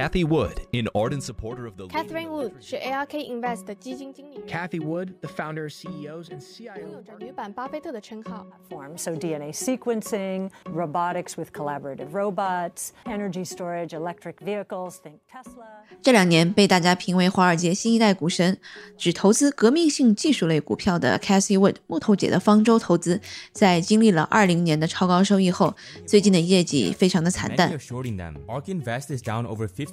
Kathy Wood, an ardent supporter of the Catherine Wood 是 ARK Invest 的基金经理人， Kathy Wood, the founder, CEOs, and 拥 CIO 有着女版巴菲特的称号。 platform. So, DNA sequencing, robotics with collaborative robots, energy storage, electric vehicles, think Tesla. 这两年被大家评为华尔街新一代股神，只投资革命性技术类股票的 Cassie Wood 木头姐的方舟投资，在经历了二零年的超高收益后，最近的业绩非常的惨 Many 淡 are。shorting them. ARK Invest is down over 50% from its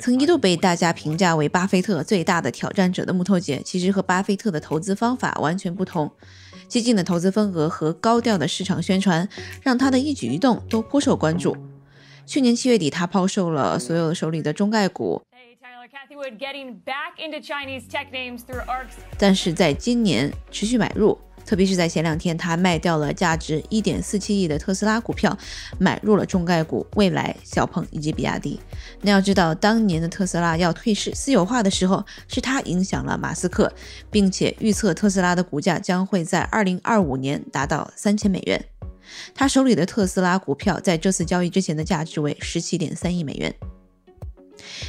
曾一度被大家评价为巴菲特最大的挑战者的木头姐，其实和巴菲特的投资方法完全不同。激进的投资风格和高调的市场宣传，让他的一举一动都颇受关注。去年七月底，他抛售了所有手里的中概股，Hey, Tyler, Kathy Wood getting back into Chinese tech names through ARK's 但是在今年持续买入，特别是在前两天，他卖掉了价值1.47亿的特斯拉股票，买入了中概股未来、小鹏以及比亚迪。那要知道，当年的特斯拉要退市私有化的时候，是他影响了马斯克，并且预测特斯拉的股价将会在2025年达到3000美元。他手里的特斯拉股票在这次交易之前的价值为17.3亿美元。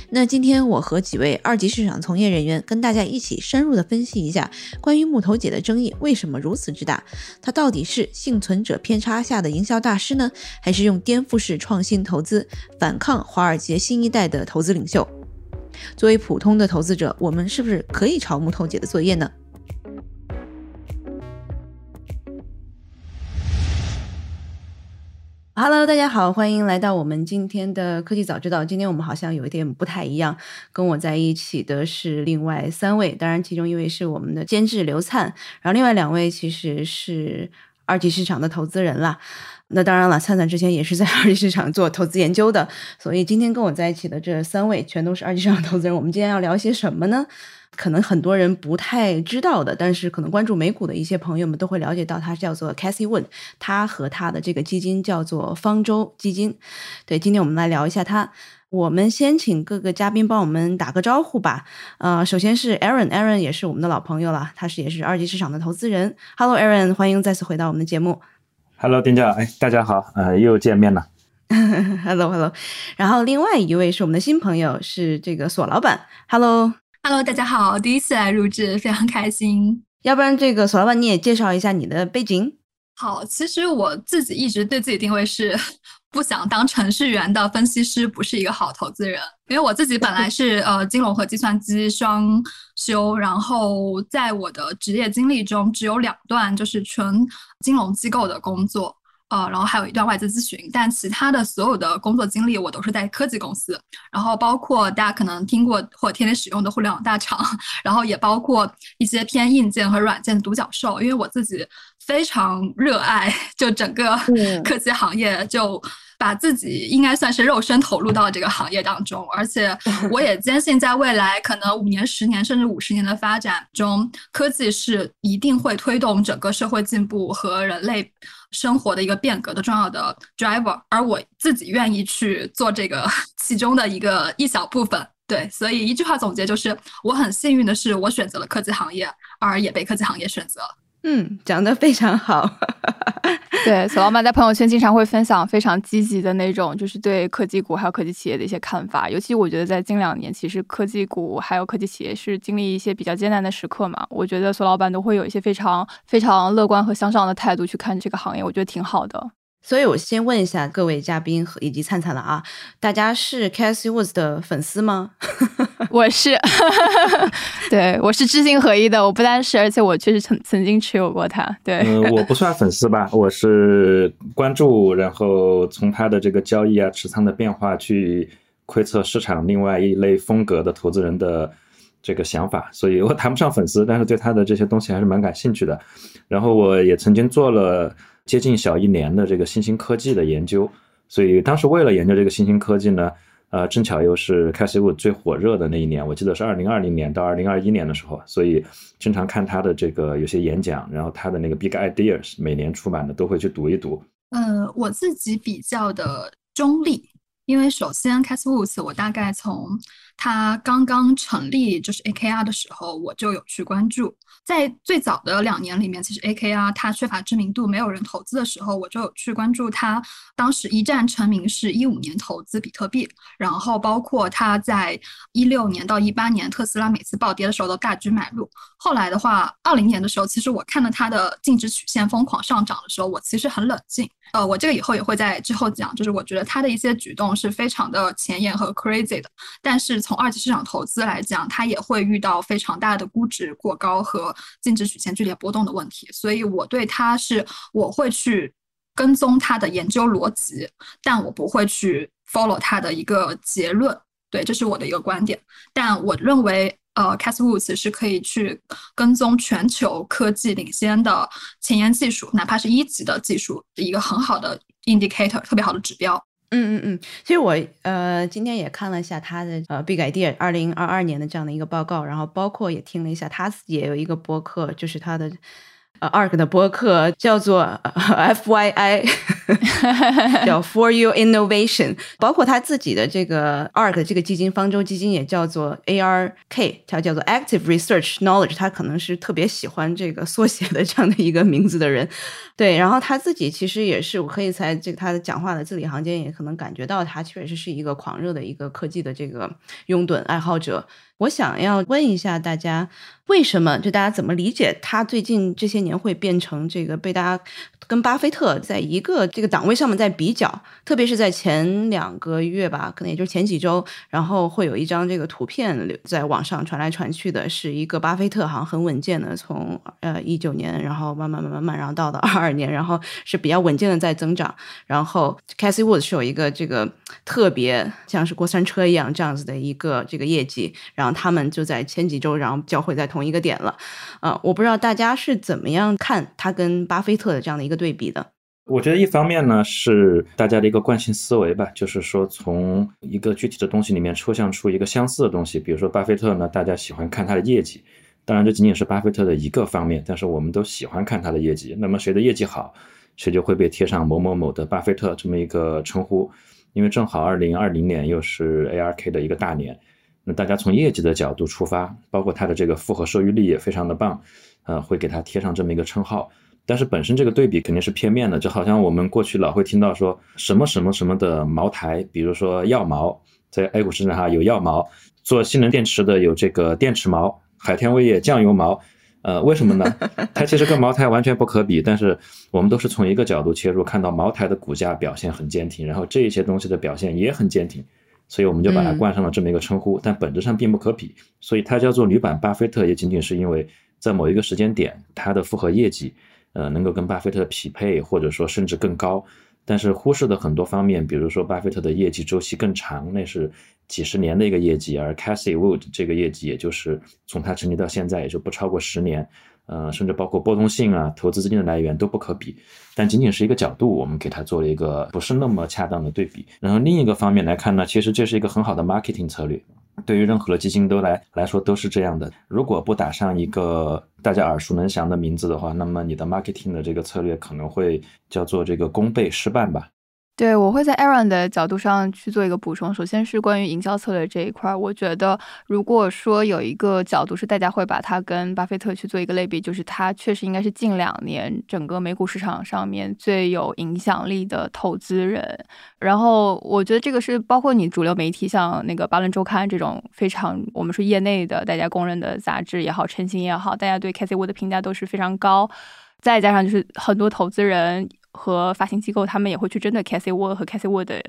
那今天我和几位二级市场从业人员跟大家一起深入的分析一下关于木头姐的争议为什么如此之大，她到底是幸存者偏差下的营销大师呢，还是用颠覆式创新投资反抗华尔街新一代的投资领袖？作为普通的投资者，我们是不是可以抄木头姐的作业呢？？Hello，大家好，欢迎来到我们今天的科技早知道。今天我们好像有一点不太一样，跟我在一起的是另外三位，当然其中一位是我们的监制刘灿，然后另外两位其实是二级市场的投资人啦。那当然了，灿灿之前也是在 二级市场做投资研究的，所以今天跟我在一起的这三位全都是二级市场投资人。我们今天要聊些什么呢？可能很多人不太知道的，但是可能关注美股的一些朋友们都会了解到，它叫做 Cassie Wood，它和它的这个基金叫做方舟基金。对，今天我们来聊一下它。我们先请各个嘉宾帮我们打个招呼吧。呃，首先是 Aaron，Aaron 也是我们的老朋友了，他是也是二级市场的投资人。Hello，Aaron，欢迎再次回到我们的节目。Hello，丁教，哎，大家好，呃，又见面了。Hello，Hello。然后另外一位是我们的新朋友，是这个索老板。Hello。Hello，大家好，第一次来录制，非常开心。要不然这个索老板你也介绍一下你的背景。好，其实我自己一直对自己定位是 不想当程序员的分析师，不是一个好投资人。因为我自己本来是 呃金融和计算机双修，然后在我的职业经历中只有两段就是纯金融机构的工作。呃，然后还有一段外资咨询，但其他的所有的工作经历我都是在科技公司，然后包括大家可能听过或天天使用的互联网大厂，然后也包括一些偏硬件和软件的独角兽，因为我自己非常热爱就整个科技行业，就把自己应该算是肉身投入到这个行业当中，而且 我也坚信在未来可能五年、十年甚至五十年的发展中，科技是一定会推动整个社会进步和人类。生活的一个变革的重要的 driver，而我自己愿意去做这个 其中的一个一小部分。对，所以一句话总结就是，我很幸运的是，我选择了科技行业，而也被科技行业选择。嗯，讲的非常好。对，索老板在朋友圈经常会分享非常积极的那种，就是对科技股还有科技企业的一些看法。尤其我觉得在近两年，其实科技股还有科技企业是经历一些比较艰难的时刻嘛。我觉得索老板都会有一些非常非常乐观和向上的态度去看这个行业，我觉得挺好的。所以我先问一下各位嘉宾和以及灿灿了啊，大家是 Cassie Woods 的粉丝吗？我是，对我是知行合一的。我不单是，而且我确实曾曾经持有过它。对，嗯、呃，我不算粉丝吧，我是关注，然后从他的这个交易啊、持仓的变化去窥测市场另外一类风格的投资人的这个想法，所以我谈不上粉丝，但是对他的这些东西还是蛮感兴趣的。然后我也曾经做了接近小一年的这个新兴科技的研究，所以当时为了研究这个新兴科技呢。呃，正巧又是 Cassie Wood 最火热的那一年，我记得是二零二零年到二零二一年的时候，所以经常看他的这个有些演讲，然后他的那个 Big Ideas 每年出版的都会去读一读。呃，我自己比较的中立，因为首先 Cassie Wood 我大概从它刚刚成立就是 AKR 的时候，我就有去关注。在最早的两年里面，其实 AKR 它缺乏知名度，没有人投资的时候，我就有去关注它。当时一战成名是一五年投资比特币，然后包括它在一六年到一八年特斯拉每次暴跌的时候都大举买入。后来的话，二零年的时候，其实我看到它的净值曲线疯狂上涨的时候，我其实很冷静。呃，我这个以后也会在之后讲，就是我觉得它的一些举动是非常的前沿和 crazy 的。但是从二级市场投资来讲，它也会遇到非常大的估值过高和净值曲线剧烈波动的问题，所以我对它是我会去跟踪它的研究逻辑，但我不会去 follow 它的一个结论。对，这是我的一个观点。但我认为，呃 c a s Woods 是可以去跟踪全球科技领先的前沿技术，哪怕是一级的技术的一个很好的 indicator，特别好的指标。嗯嗯嗯，其实我呃今天也看了一下他的呃 Big Idea 二零二二年的这样的一个报告，然后包括也听了一下他自己也有一个博客，就是他的。呃，ARK 的博客叫做 FYI，叫 For You Innovation，包括他自己的这个 ARK 这个基金方舟基金也叫做 ARK，它叫做 Active Research Knowledge，他可能是特别喜欢这个缩写的这样的一个名字的人。对，然后他自己其实也是，我可以在这个他的讲话的字里行间也可能感觉到，他确实是一个狂热的一个科技的这个拥趸爱好者。我想要问一下大家，为什么就大家怎么理解他最近这些年会变成这个被大家跟巴菲特在一个这个档位上面在比较？特别是在前两个月吧，可能也就是前几周，然后会有一张这个图片在网上传来传去的，是一个巴菲特好像很稳健的从呃一九年，然后慢慢慢慢慢，然后到了二二年，然后是比较稳健的在增长。然后 Cassie Wood 是有一个这个特别像是过山车一样这样子的一个这个业绩，然后。他们就在前几周，然后交汇在同一个点了，啊，我不知道大家是怎么样看他跟巴菲特的这样的一个对比的。我觉得一方面呢是大家的一个惯性思维吧，就是说从一个具体的东西里面抽象出一个相似的东西，比如说巴菲特呢，大家喜欢看他的业绩，当然这仅仅是巴菲特的一个方面，但是我们都喜欢看他的业绩。那么谁的业绩好，谁就会被贴上某某某的巴菲特这么一个称呼，因为正好二零二零年又是 ARK 的一个大年。大家从业绩的角度出发，包括它的这个复合收益率也非常的棒，呃，会给它贴上这么一个称号。但是本身这个对比肯定是片面的，就好像我们过去老会听到说什么什么什么的茅台，比如说药茅，在 A 股市场上有药茅，做新能电池的有这个电池茅，海天味业酱油茅，呃，为什么呢？它其实跟茅台完全不可比，但是我们都是从一个角度切入，看到茅台的股价表现很坚挺，然后这一些东西的表现也很坚挺。所以我们就把它冠上了这么一个称呼，但本质上并不可比。所以它叫做女版巴菲特，也仅仅是因为在某一个时间点，它的复合业绩，呃，能够跟巴菲特匹配，或者说甚至更高。但是忽视的很多方面，比如说巴菲特的业绩周期更长，那是几十年的一个业绩，而 Cassie Wood 这个业绩，也就是从它成立到现在，也就不超过十年。呃，甚至包括波动性啊，投资资金的来源都不可比，但仅仅是一个角度，我们给它做了一个不是那么恰当的对比。然后另一个方面来看呢，其实这是一个很好的 marketing 策略，对于任何的基金都来来说都是这样的。如果不打上一个大家耳熟能详的名字的话，那么你的 marketing 的这个策略可能会叫做这个功倍失败吧。对，我会在 Aaron 的角度上去做一个补充。首先是关于营销策略这一块，我觉得如果说有一个角度是大家会把它跟巴菲特去做一个类比，就是他确实应该是近两年整个美股市场上面最有影响力的投资人。然后我觉得这个是包括你主流媒体，像那个《巴伦周刊》这种非常我们说业内的大家公认的杂志也好，晨星也好，大家对 Casey Wood 的评价都是非常高。再加上就是很多投资人。和发行机构，他们也会去针对 Casey Wood 和 Casey Wood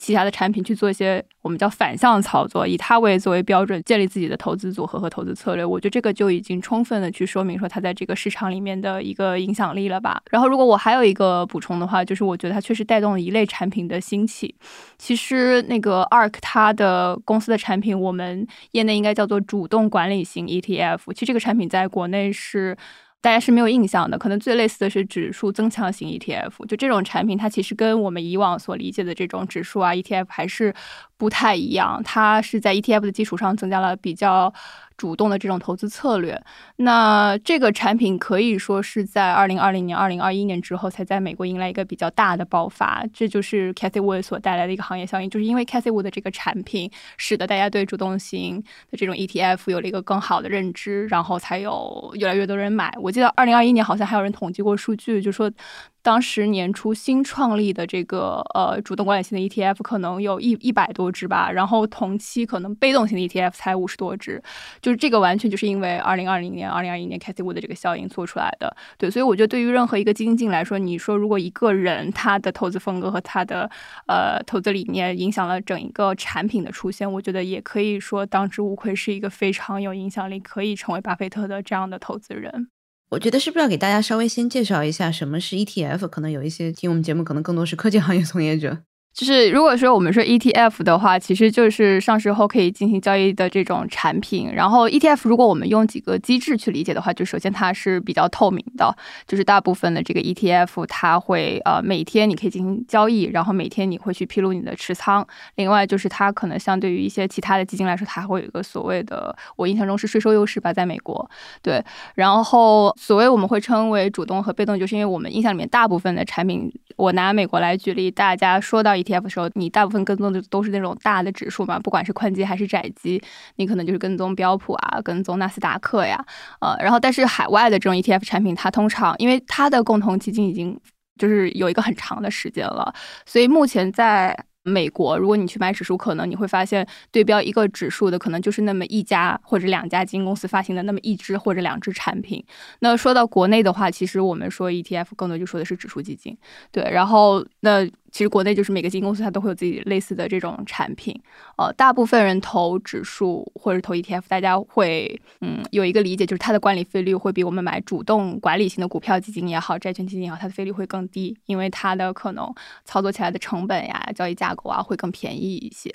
旗下的产品去做一些我们叫反向操作，以它为作为标准建立自己的投资组合和投资策略。我觉得这个就已经充分的去说明说它在这个市场里面的一个影响力了吧。然后，如果我还有一个补充的话，就是我觉得它确实带动了一类产品的兴起。其实那个 ARK 它的公司的产品，我们业内应该叫做主动管理型 ETF。其实这个产品在国内是。大家是没有印象的，可能最类似的是指数增强型 ETF。就这种产品，它其实跟我们以往所理解的这种指数啊 ETF 还是不太一样，它是在 ETF 的基础上增加了比较。主动的这种投资策略，那这个产品可以说是在二零二零年、二零二一年之后才在美国迎来一个比较大的爆发。这就是 Cathy Wood 所带来的一个行业效应，就是因为 Cathy Wood 的这个产品，使得大家对主动型的这种 ETF 有了一个更好的认知，然后才有越来越多人买。我记得二零二一年好像还有人统计过数据，就说。当时年初新创立的这个呃主动管理型的 ETF 可能有一一百多只吧，然后同期可能被动型的 ETF 才五十多只，就是这个完全就是因为二零二零年、二零二一年 Cathy Wood 的这个效应做出来的。对，所以我觉得对于任何一个基金经理来说，你说如果一个人他的投资风格和他的呃投资理念影响了整一个产品的出现，我觉得也可以说当之无愧是一个非常有影响力，可以成为巴菲特的这样的投资人。我觉得是不是要给大家稍微先介绍一下什么是 ETF？可能有一些听我们节目，可能更多是科技行业从业者。就是如果说我们说 ETF 的话，其实就是上市后可以进行交易的这种产品。然后 ETF 如果我们用几个机制去理解的话，就首先它是比较透明的，就是大部分的这个 ETF 它会呃每天你可以进行交易，然后每天你会去披露你的持仓。另外就是它可能相对于一些其他的基金来说，它会有一个所谓的我印象中是税收优势吧，在美国对。然后所谓我们会称为主动和被动，就是因为我们印象里面大部分的产品，我拿美国来举例，大家说到 ETF 的时候，你大部分跟踪的都是那种大的指数嘛，不管是宽基还是窄基，你可能就是跟踪标普啊，跟踪纳斯达克呀，呃，然后但是海外的这种 ETF 产品，它通常因为它的共同基金已经就是有一个很长的时间了，所以目前在。美国，如果你去买指数，可能你会发现对标一个指数的可能就是那么一家或者两家基金公司发行的那么一支或者两支产品。那说到国内的话，其实我们说 ETF 更多就说的是指数基金，对，然后那。其实国内就是每个基金公司它都会有自己类似的这种产品，呃，大部分人投指数或者投 ETF，大家会嗯有一个理解，就是它的管理费率会比我们买主动管理型的股票基金也好、债券基金也好，它的费率会更低，因为它的可能操作起来的成本呀、交易架构啊会更便宜一些。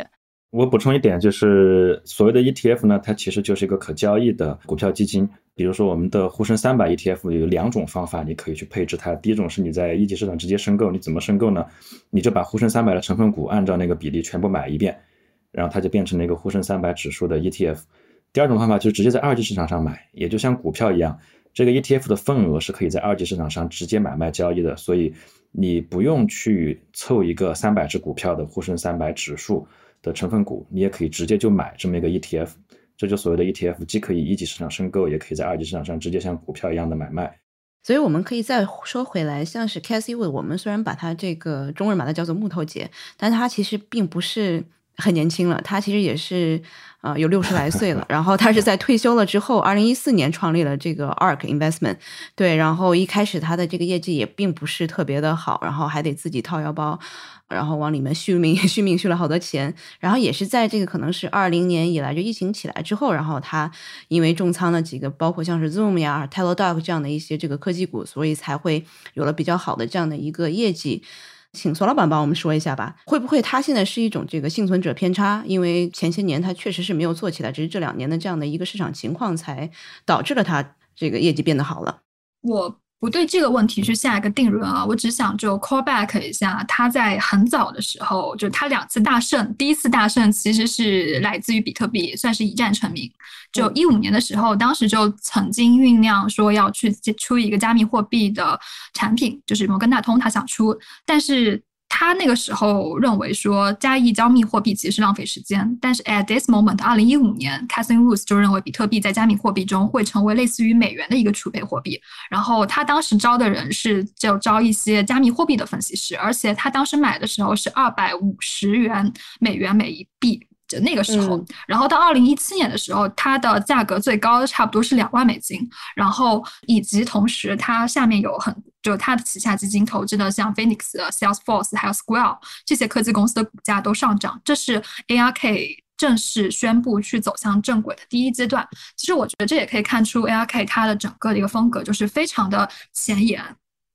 我补充一点，就是所谓的 ETF 呢，它其实就是一个可交易的股票基金。比如说，我们的沪深三百 ETF 有两种方法，你可以去配置它。第一种是你在一级市场直接申购，你怎么申购呢？你就把沪深三百的成分股按照那个比例全部买一遍，然后它就变成了一个沪深三百指数的 ETF。第二种方法就是直接在二级市场上买，也就像股票一样，这个 ETF 的份额是可以在二级市场上直接买卖交易的，所以你不用去凑一个三百只股票的沪深三百指数的成分股，你也可以直接就买这么一个 ETF。这就所谓的 ETF，既可以一级市场申购，也可以在二级市场上直接像股票一样的买卖。所以我们可以再说回来，像是 Cathy Wood，我们虽然把它这个中文把它叫做木头姐，但她其实并不是很年轻了，她其实也是呃有六十来岁了。然后她是在退休了之后，二零一四年创立了这个 ARK Investment，对，然后一开始她的这个业绩也并不是特别的好，然后还得自己掏腰包。然后往里面续命，续命续了好多钱。然后也是在这个可能是二零年以来，就疫情起来之后，然后他因为重仓了几个，包括像是 Zoom 呀、Teladoc 这样的一些这个科技股，所以才会有了比较好的这样的一个业绩。请索老板帮我们说一下吧，会不会他现在是一种这个幸存者偏差？因为前些年他确实是没有做起来，只是这两年的这样的一个市场情况才导致了他这个业绩变得好了。我。不对这个问题去下一个定论啊，我只想就 call back 一下，他在很早的时候，就他两次大胜，第一次大胜其实是来自于比特币，算是一战成名。就一五年的时候，当时就曾经酝酿说要去出一个加密货币的产品，就是摩根大通他想出，但是。他那个时候认为说加密加密货币其实是浪费时间，但是 at this moment，二零一五年 c a t h e r i n Woods 就认为比特币在加密货币中会成为类似于美元的一个储备货币。然后他当时招的人是就招一些加密货币的分析师，而且他当时买的时候是二百五十元美元每一币。就那个时候，然后到二零一七年的时候，它的价格最高差不多是两万美金，然后以及同时它下面有很就它的旗下基金投资的像 Phoenix、Salesforce 还有 Square 这些科技公司的股价都上涨，这是 ARK 正式宣布去走向正轨的第一阶段。其实我觉得这也可以看出 ARK 它的整个的一个风格就是非常的前沿、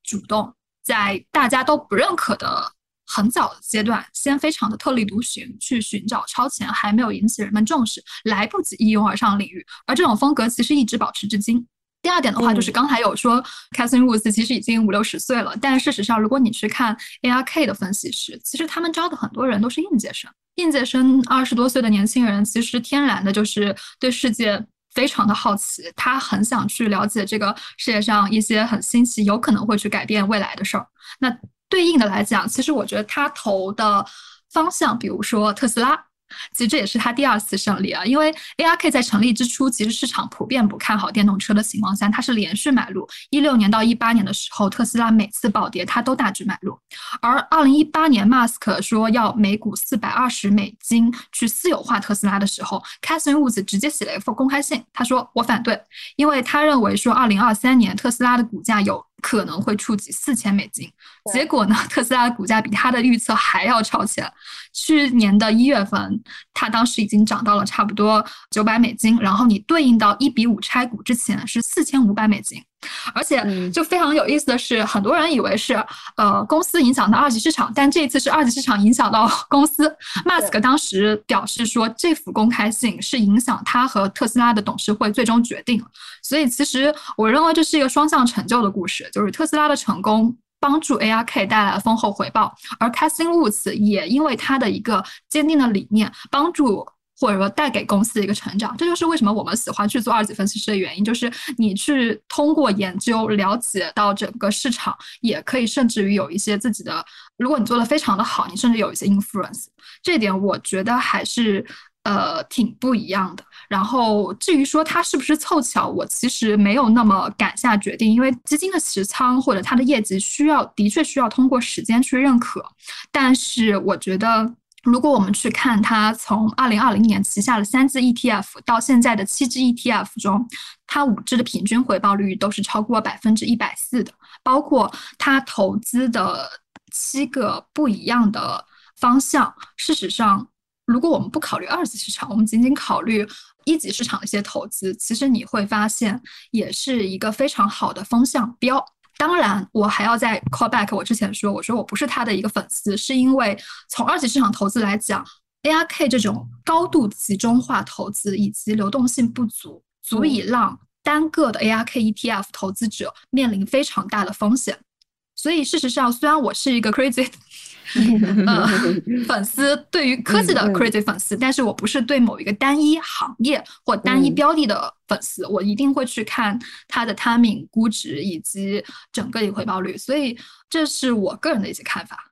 主动，在大家都不认可的。很早的阶段，先非常的特立独行，去寻找超前还没有引起人们重视、来不及一拥而上领域，而这种风格其实一直保持至今。第二点的话，就是刚才有说 c a t h e r i n Woods 其实已经五六十岁了，但事实上，如果你去看 ARK 的分析师，其实他们招的很多人都是应届生。应届生二十多岁的年轻人，其实天然的就是对世界非常的好奇，他很想去了解这个世界上一些很新奇、有可能会去改变未来的事儿。那对应的来讲，其实我觉得他投的方向，比如说特斯拉。其实这也是他第二次胜利啊，因为 ARK 在成立之初，其实市场普遍不看好电动车的情况下，它是连续买入。一六年到一八年的时候，特斯拉每次暴跌，它都大举买入。而二零一八年，Mask 说要每股四百二十美金去私有化特斯拉的时候 c a t h e r i n Woods 直接写了一封公开信，他说我反对，因为他认为说二零二三年特斯拉的股价有。可能会触及四千美金，结果呢？特斯拉的股价比它的预测还要超前。去年的一月份，它当时已经涨到了差不多九百美金，然后你对应到一比五拆股之前是四千五百美金。而且就非常有意思的是，很多人以为是呃公司影响到二级市场，但这一次是二级市场影响到 公司。Musk 当时表示说，这幅公开信是影响他和特斯拉的董事会最终决定。所以其实我认为这是一个双向成就的故事，就是特斯拉的成功帮助 ARK 带来了丰厚回报，而 c a s i n Woods 也因为他的一个坚定的理念帮助。或者说带给公司的一个成长，这就是为什么我们喜欢去做二级分析师的原因。就是你去通过研究了解到整个市场，也可以甚至于有一些自己的。如果你做的非常的好，你甚至有一些 influence。这点我觉得还是呃挺不一样的。然后至于说它是不是凑巧，我其实没有那么敢下决定，因为基金的持仓或者它的业绩需要的确需要通过时间去认可。但是我觉得。如果我们去看它从二零二零年旗下的三只 ETF 到现在的七只 ETF 中，它五只的平均回报率都是超过百分之一百四的。包括它投资的七个不一样的方向，事实上，如果我们不考虑二级市场，我们仅仅考虑一级市场的一些投资，其实你会发现也是一个非常好的风向标。当然，我还要再 call back。我之前说，我说我不是他的一个粉丝，是因为从二级市场投资来讲，ARK 这种高度集中化投资以及流动性不足，足以让单个的 ARK ETF 投资者面临非常大的风险。所以，事实上，虽然我是一个 crazy。呃，粉丝对于科技的 crazy 粉丝，但是我不是对某一个单一行业或单一标的的粉丝，我一定会去看它的 timing、估值以及整个的回报率，所以这是我个人的一些看法。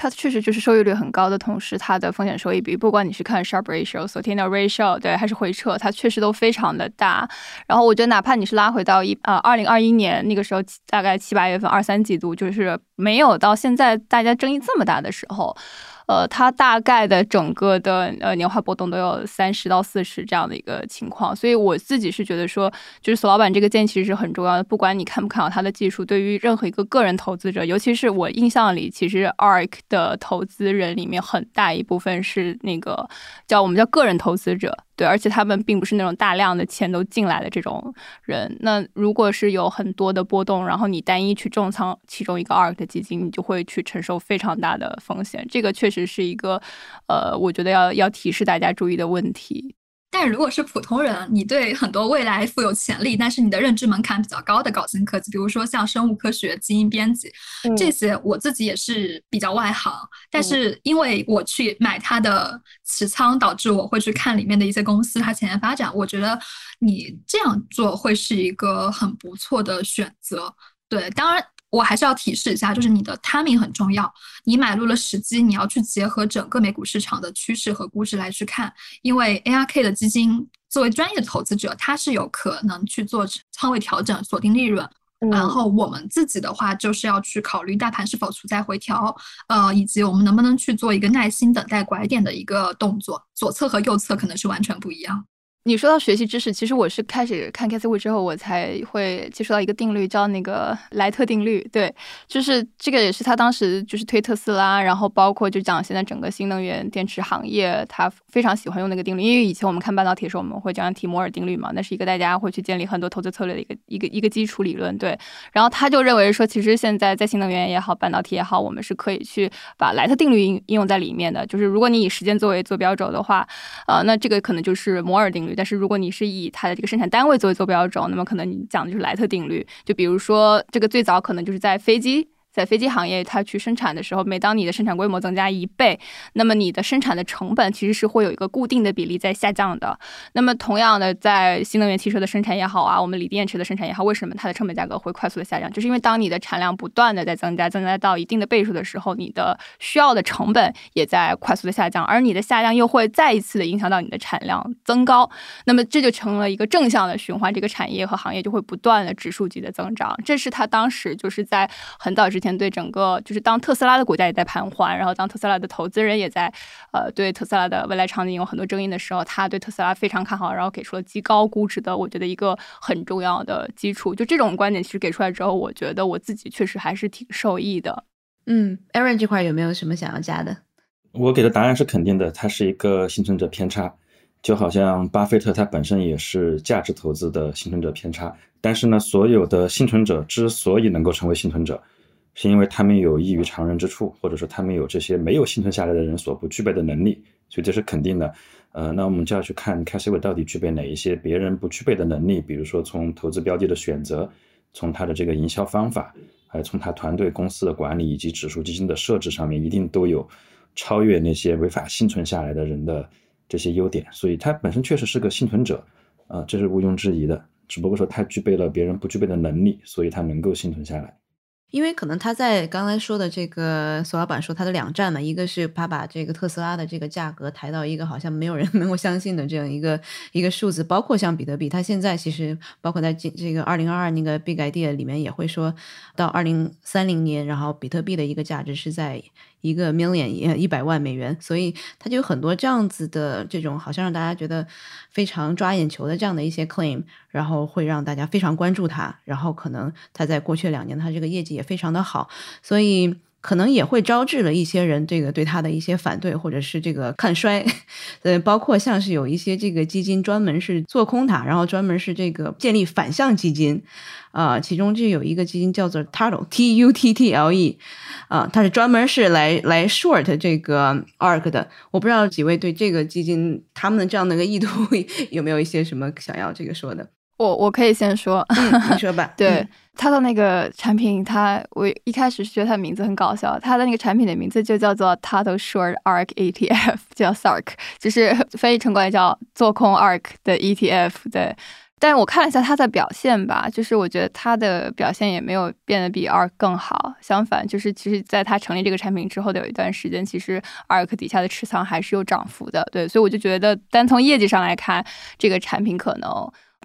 它确实就是收益率很高的同时，它的风险收益比，不管你是看 s h a r p ratio、s o t i n a ratio，对，还是回撤，它确实都非常的大。然后我觉得，哪怕你是拉回到一呃二零二一年那个时候，大概七八月份二三季度，就是没有到现在大家争议这么大的时候。呃，它大概的整个的呃年化波动都有三十到四十这样的一个情况，所以我自己是觉得说，就是索老板这个建议其实是很重要的。不管你看不看好它的技术，对于任何一个个人投资者，尤其是我印象里，其实 ARK 的投资人里面很大一部分是那个叫我们叫个人投资者。对，而且他们并不是那种大量的钱都进来的这种人。那如果是有很多的波动，然后你单一去重仓其中一个 ARK 的基金，你就会去承受非常大的风险。这个确实是一个，呃，我觉得要要提示大家注意的问题。但如果是普通人，你对很多未来富有潜力，但是你的认知门槛比较高的高新科技，比如说像生物科学、基因编辑这些，我自己也是比较外行。但是因为我去买它的持仓，导致我会去看里面的一些公司它前沿发展。我觉得你这样做会是一个很不错的选择。对，当然。我还是要提示一下，就是你的 timing 很重要。你买入了时机，你要去结合整个美股市场的趋势和估值来去看。因为 ARK 的基金作为专业的投资者，它是有可能去做仓位调整、锁定利润。然后我们自己的话，就是要去考虑大盘是否处在回调，呃，以及我们能不能去做一个耐心等待拐点的一个动作。左侧和右侧可能是完全不一样。你说到学习知识，其实我是开始看 c a s e y 之后，我才会接触到一个定律，叫那个莱特定律。对，就是这个也是他当时就是推特斯拉，然后包括就讲现在整个新能源电池行业，他非常喜欢用那个定律。因为以前我们看半导体的时候，我们会经常提摩尔定律嘛，那是一个大家会去建立很多投资策略的一个一个一个基础理论。对，然后他就认为说，其实现在在新能源也好，半导体也好，我们是可以去把莱特定律应应用在里面的。就是如果你以时间作为坐标轴的话，呃，那这个可能就是摩尔定律。但是如果你是以它的这个生产单位作为坐标轴，那么可能你讲的就是莱特定律。就比如说，这个最早可能就是在飞机。在飞机行业，它去生产的时候，每当你的生产规模增加一倍，那么你的生产的成本其实是会有一个固定的比例在下降的。那么同样的，在新能源汽车的生产也好啊，我们锂电池的生产也好，为什么它的成本价格会快速的下降？就是因为当你的产量不断的在增加，增加到一定的倍数的时候，你的需要的成本也在快速的下降，而你的下降又会再一次的影响到你的产量增高。那么这就成了一个正向的循环，这个产业和行业就会不断的指数级的增长。这是他当时就是在很早之前对整个，就是当特斯拉的股价也在盘桓，然后当特斯拉的投资人也在呃对特斯拉的未来场景有很多争议的时候，他对特斯拉非常看好，然后给出了极高估值的，我觉得一个很重要的基础。就这种观点其实给出来之后，我觉得我自己确实还是挺受益的。嗯，Aaron 这块有没有什么想要加的？我给的答案是肯定的，它是一个幸存者偏差。就好像巴菲特他本身也是价值投资的幸存者偏差，但是呢，所有的幸存者之所以能够成为幸存者，是因为他们有异于常人之处，或者说他们有这些没有幸存下来的人所不具备的能力，所以这是肯定的。呃，那我们就要去看 Casey 到底具备哪一些别人不具备的能力，比如说从投资标的的选择，从他的这个营销方法，还有从他团队公司的管理以及指数基金的设置上面，一定都有超越那些违法幸存下来的人的。这些优点，所以他本身确实是个幸存者，啊，这是毋庸置疑的。只不过说他具备了别人不具备的能力，所以他能够幸存下来。因为可能他在刚才说的这个，索老板说他的两战嘛，一个是他把这个特斯拉的这个价格抬到一个好像没有人 能够相信的这样一个一个数字，包括像比特币，他现在其实包括在这这个二零二二那个 Big Idea 里面也会说到二零三零年，然后比特币的一个价值是在。一个 million 一一百万美元，所以他就有很多这样子的这种，好像让大家觉得非常抓眼球的这样的一些 claim，然后会让大家非常关注他，然后可能他在过去两年他这个业绩也非常的好，所以可能也会招致了一些人这个对它的一些反对或者是这个看衰，呃，包括像是有一些这个基金专门是做空它，然后专门是这个建立反向基金。啊，其中就有一个基金叫做 Tuttle T U T T L E，啊，它是专门是来来 short 这个 ARK 的。我不知道几位对这个基金他们的这样的一个意图 有没有一些什么想要这个说的？我我可以先说，你说吧。对，他的那个产品，他我一开始是觉得它名字很搞笑，他的那个产品的名字就叫做 Tuttle Short Arc ETF，叫 SARK，就是翻译成过来叫做空 Arc 的 ETF，对。但是我看了一下它的表现吧，就是我觉得它的表现也没有变得比 Arc 更好，相反，就是其实在他成立这个产品之后的有一段时间，其实 Arc 底下的持仓还是有涨幅的，对，所以我就觉得单从业绩上来看，这个产品可能。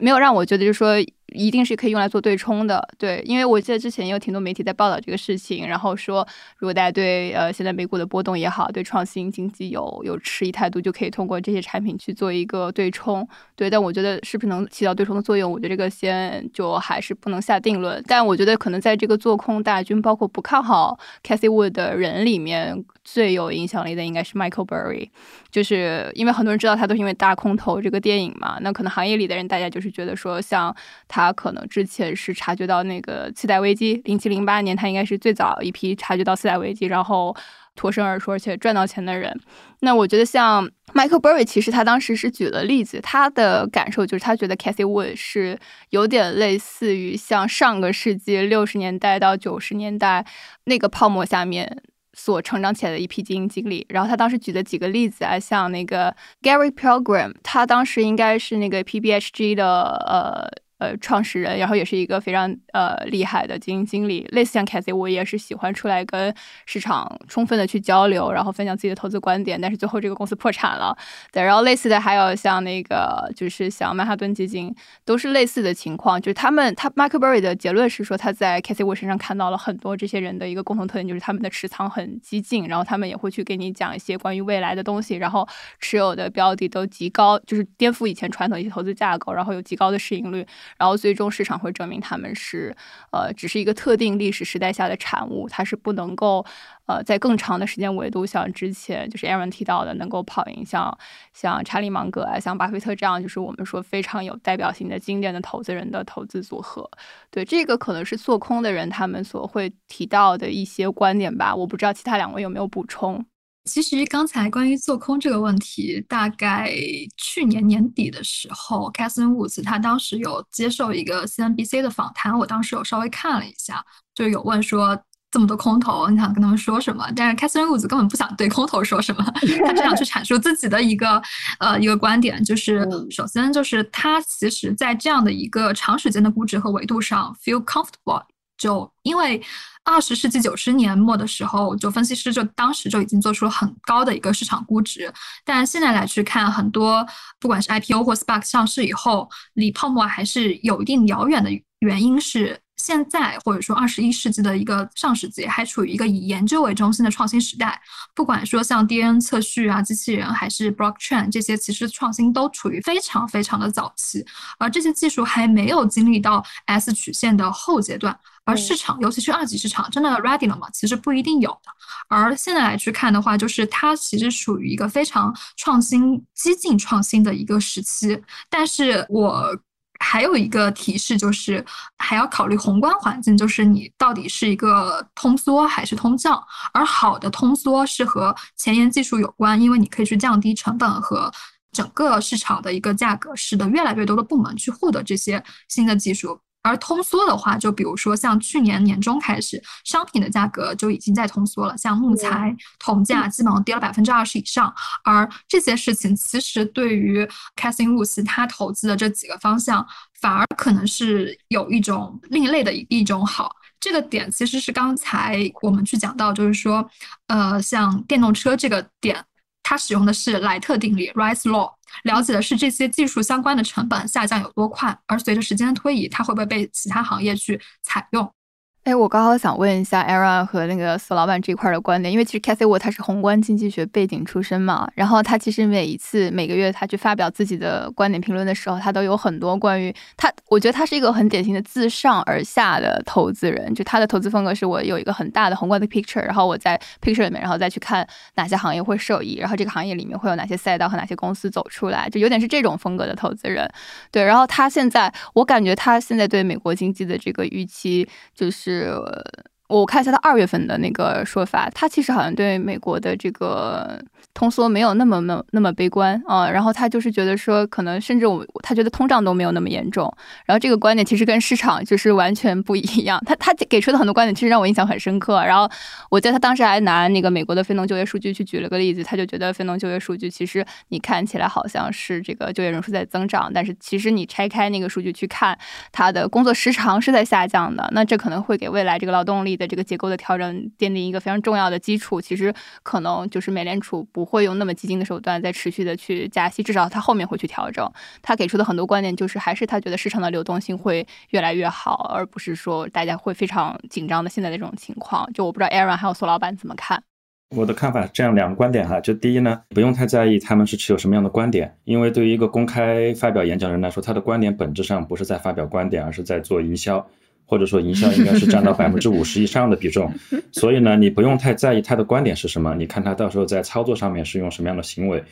没有让我觉得，就是说一定是可以用来做对冲的，对，因为我记得之前也有挺多媒体在报道这个事情，然后说如果大家对呃现在美股的波动也好，对创新经济有有迟疑态度，就可以通过这些产品去做一个对冲，对，但我觉得是不是能起到对冲的作用，我觉得这个先就还是不能下定论，但我觉得可能在这个做空大军，包括不看好 Cassie Wood 的人里面。最有影响力的应该是 Michael Burry，就是因为很多人知道他都是因为大空头这个电影嘛。那可能行业里的人，大家就是觉得说，像他他可能之前是察觉到那个次贷危机，零七零八年他应该是最早一批察觉到次贷危机，然后脱身而出而且赚到钱的人。那我觉得像 Michael Burry，其实他当时是举了例子，他的感受就是他觉得 Cathy Wood 是有点类似于像上个世纪六十年代到九十年代那个泡沫下面。所成长起来的一批基金经理，然后他当时举的几个例子啊，像那个 Gary Pilgrim，他当时应该是那个 PBHG 的呃。呃，创始人，然后也是一个非常呃厉害的基金经理，类似像 Cathy，我也是喜欢出来跟市场充分的去交流，然后分享自己的投资观点。但是最后这个公司破产了，对。然后类似的还有像那个，就是像曼哈顿基金，都是类似的情况。就是他们，他 Michael Burry 的结论是说，他在 Cathy 我身上看到了很多这些人的一个共同特点，就是他们的持仓很激进，然后他们也会去给你讲一些关于未来的东西，然后持有的标的都极高，就是颠覆以前传统一些投资架构，然后有极高的市盈率。然后最终市场会证明他们是，呃，只是一个特定历史时代下的产物，它是不能够，呃，在更长的时间维度，像之前就是 Aaron 提到的，能够跑赢像像查理芒格啊，像巴菲特这样，就是我们说非常有代表性的经典的投资人的投资组合。对，这个可能是做空的人他们所会提到的一些观点吧，我不知道其他两位有没有补充。其实刚才关于做空这个问题，大概去年年底的时候 c a e r i n Woods 他当时有接受一个 CNBC 的访谈，我当时有稍微看了一下，就有问说这么多空头，你想跟他们说什么？但是 Catherine Woods 根本不想对空头说什么，他只想去阐述自己的一个呃一个观点，就是首先就是他其实在这样的一个长时间的估值和维度上 feel comfortable，就因为二十世纪九十年末的时候，就分析师就当时就已经做出了很高的一个市场估值，但现在来去看，很多不管是 IPO 或 SPAC 上市以后，离泡沫还是有一定遥远的原因是。现在或者说二十一世纪的一个上世纪，还处于一个以研究为中心的创新时代。不管说像 DNA 测序啊、机器人，还是 blockchain 这些，其实创新都处于非常非常的早期，而这些技术还没有经历到 S 曲线的后阶段。而市场，尤其是二级市场，真的 ready 了吗？其实不一定有的。而现在来去看的话，就是它其实属于一个非常创新、激进创新的一个时期。但是我。还有一个提示就是，还要考虑宏观环境，就是你到底是一个通缩还是通胀。而好的通缩是和前沿技术有关，因为你可以去降低成本和整个市场的一个价格，使得越来越多的部门去获得这些新的技术。而通缩的话，就比如说像去年年中开始，商品的价格就已经在通缩了，像木材、铜价基本上跌了百分之二十以上。而这些事情其实对于 Wood 他投资的这几个方向，反而可能是有一种另类的一种好。这个点其实是刚才我们去讲到，就是说，呃，像电动车这个点，它使用的是莱特定理 （Rice Law）。了解的是这些技术相关的成本下降有多快，而随着时间的推移，它会不会被其他行业去采用？哎，我刚好想问一下 Aaron 和那个索老板这块的观点，因为其实 Cathy Wood 他是宏观经济学背景出身嘛，然后他其实每一次每个月他去发表自己的观点评论的时候，他都有很多关于他，我觉得他是一个很典型的自上而下的投资人，就他的投资风格是我有一个很大的宏观的 picture，然后我在 picture 里面，然后再去看哪些行业会受益，然后这个行业里面会有哪些赛道和哪些公司走出来，就有点是这种风格的投资人。对，然后他现在，我感觉他现在对美国经济的这个预期就是。是我我看一下他二月份的那个说法，他其实好像对美国的这个通缩没有那么那么那么悲观啊，然后他就是觉得说，可能甚至我他觉得通胀都没有那么严重，然后这个观点其实跟市场就是完全不一样。他他给出的很多观点其实让我印象很深刻。然后我记得他当时还拿那个美国的非农就业数据去举了个例子，他就觉得非农就业数据其实你看起来好像是这个就业人数在增长，但是其实你拆开那个数据去看，它的工作时长是在下降的。那这可能会给未来这个劳动力。的这个结构的调整奠定一个非常重要的基础，其实可能就是美联储不会用那么激进的手段再持续的去加息，至少它后面会去调整。他给出的很多观点就是，还是他觉得市场的流动性会越来越好，而不是说大家会非常紧张的现在的这种情况。就我不知道 Aaron 还有苏老板怎么看。我的看法这样两个观点哈，就第一呢，不用太在意他们是持有什么样的观点，因为对于一个公开发表演讲人来说，他的观点本质上不是在发表观点，而是在做营销。或者说营销应该是占到百分之五十以上的比重，所以呢，你不用太在意他的观点是什么，你看他到时候在操作上面是用什么样的行为。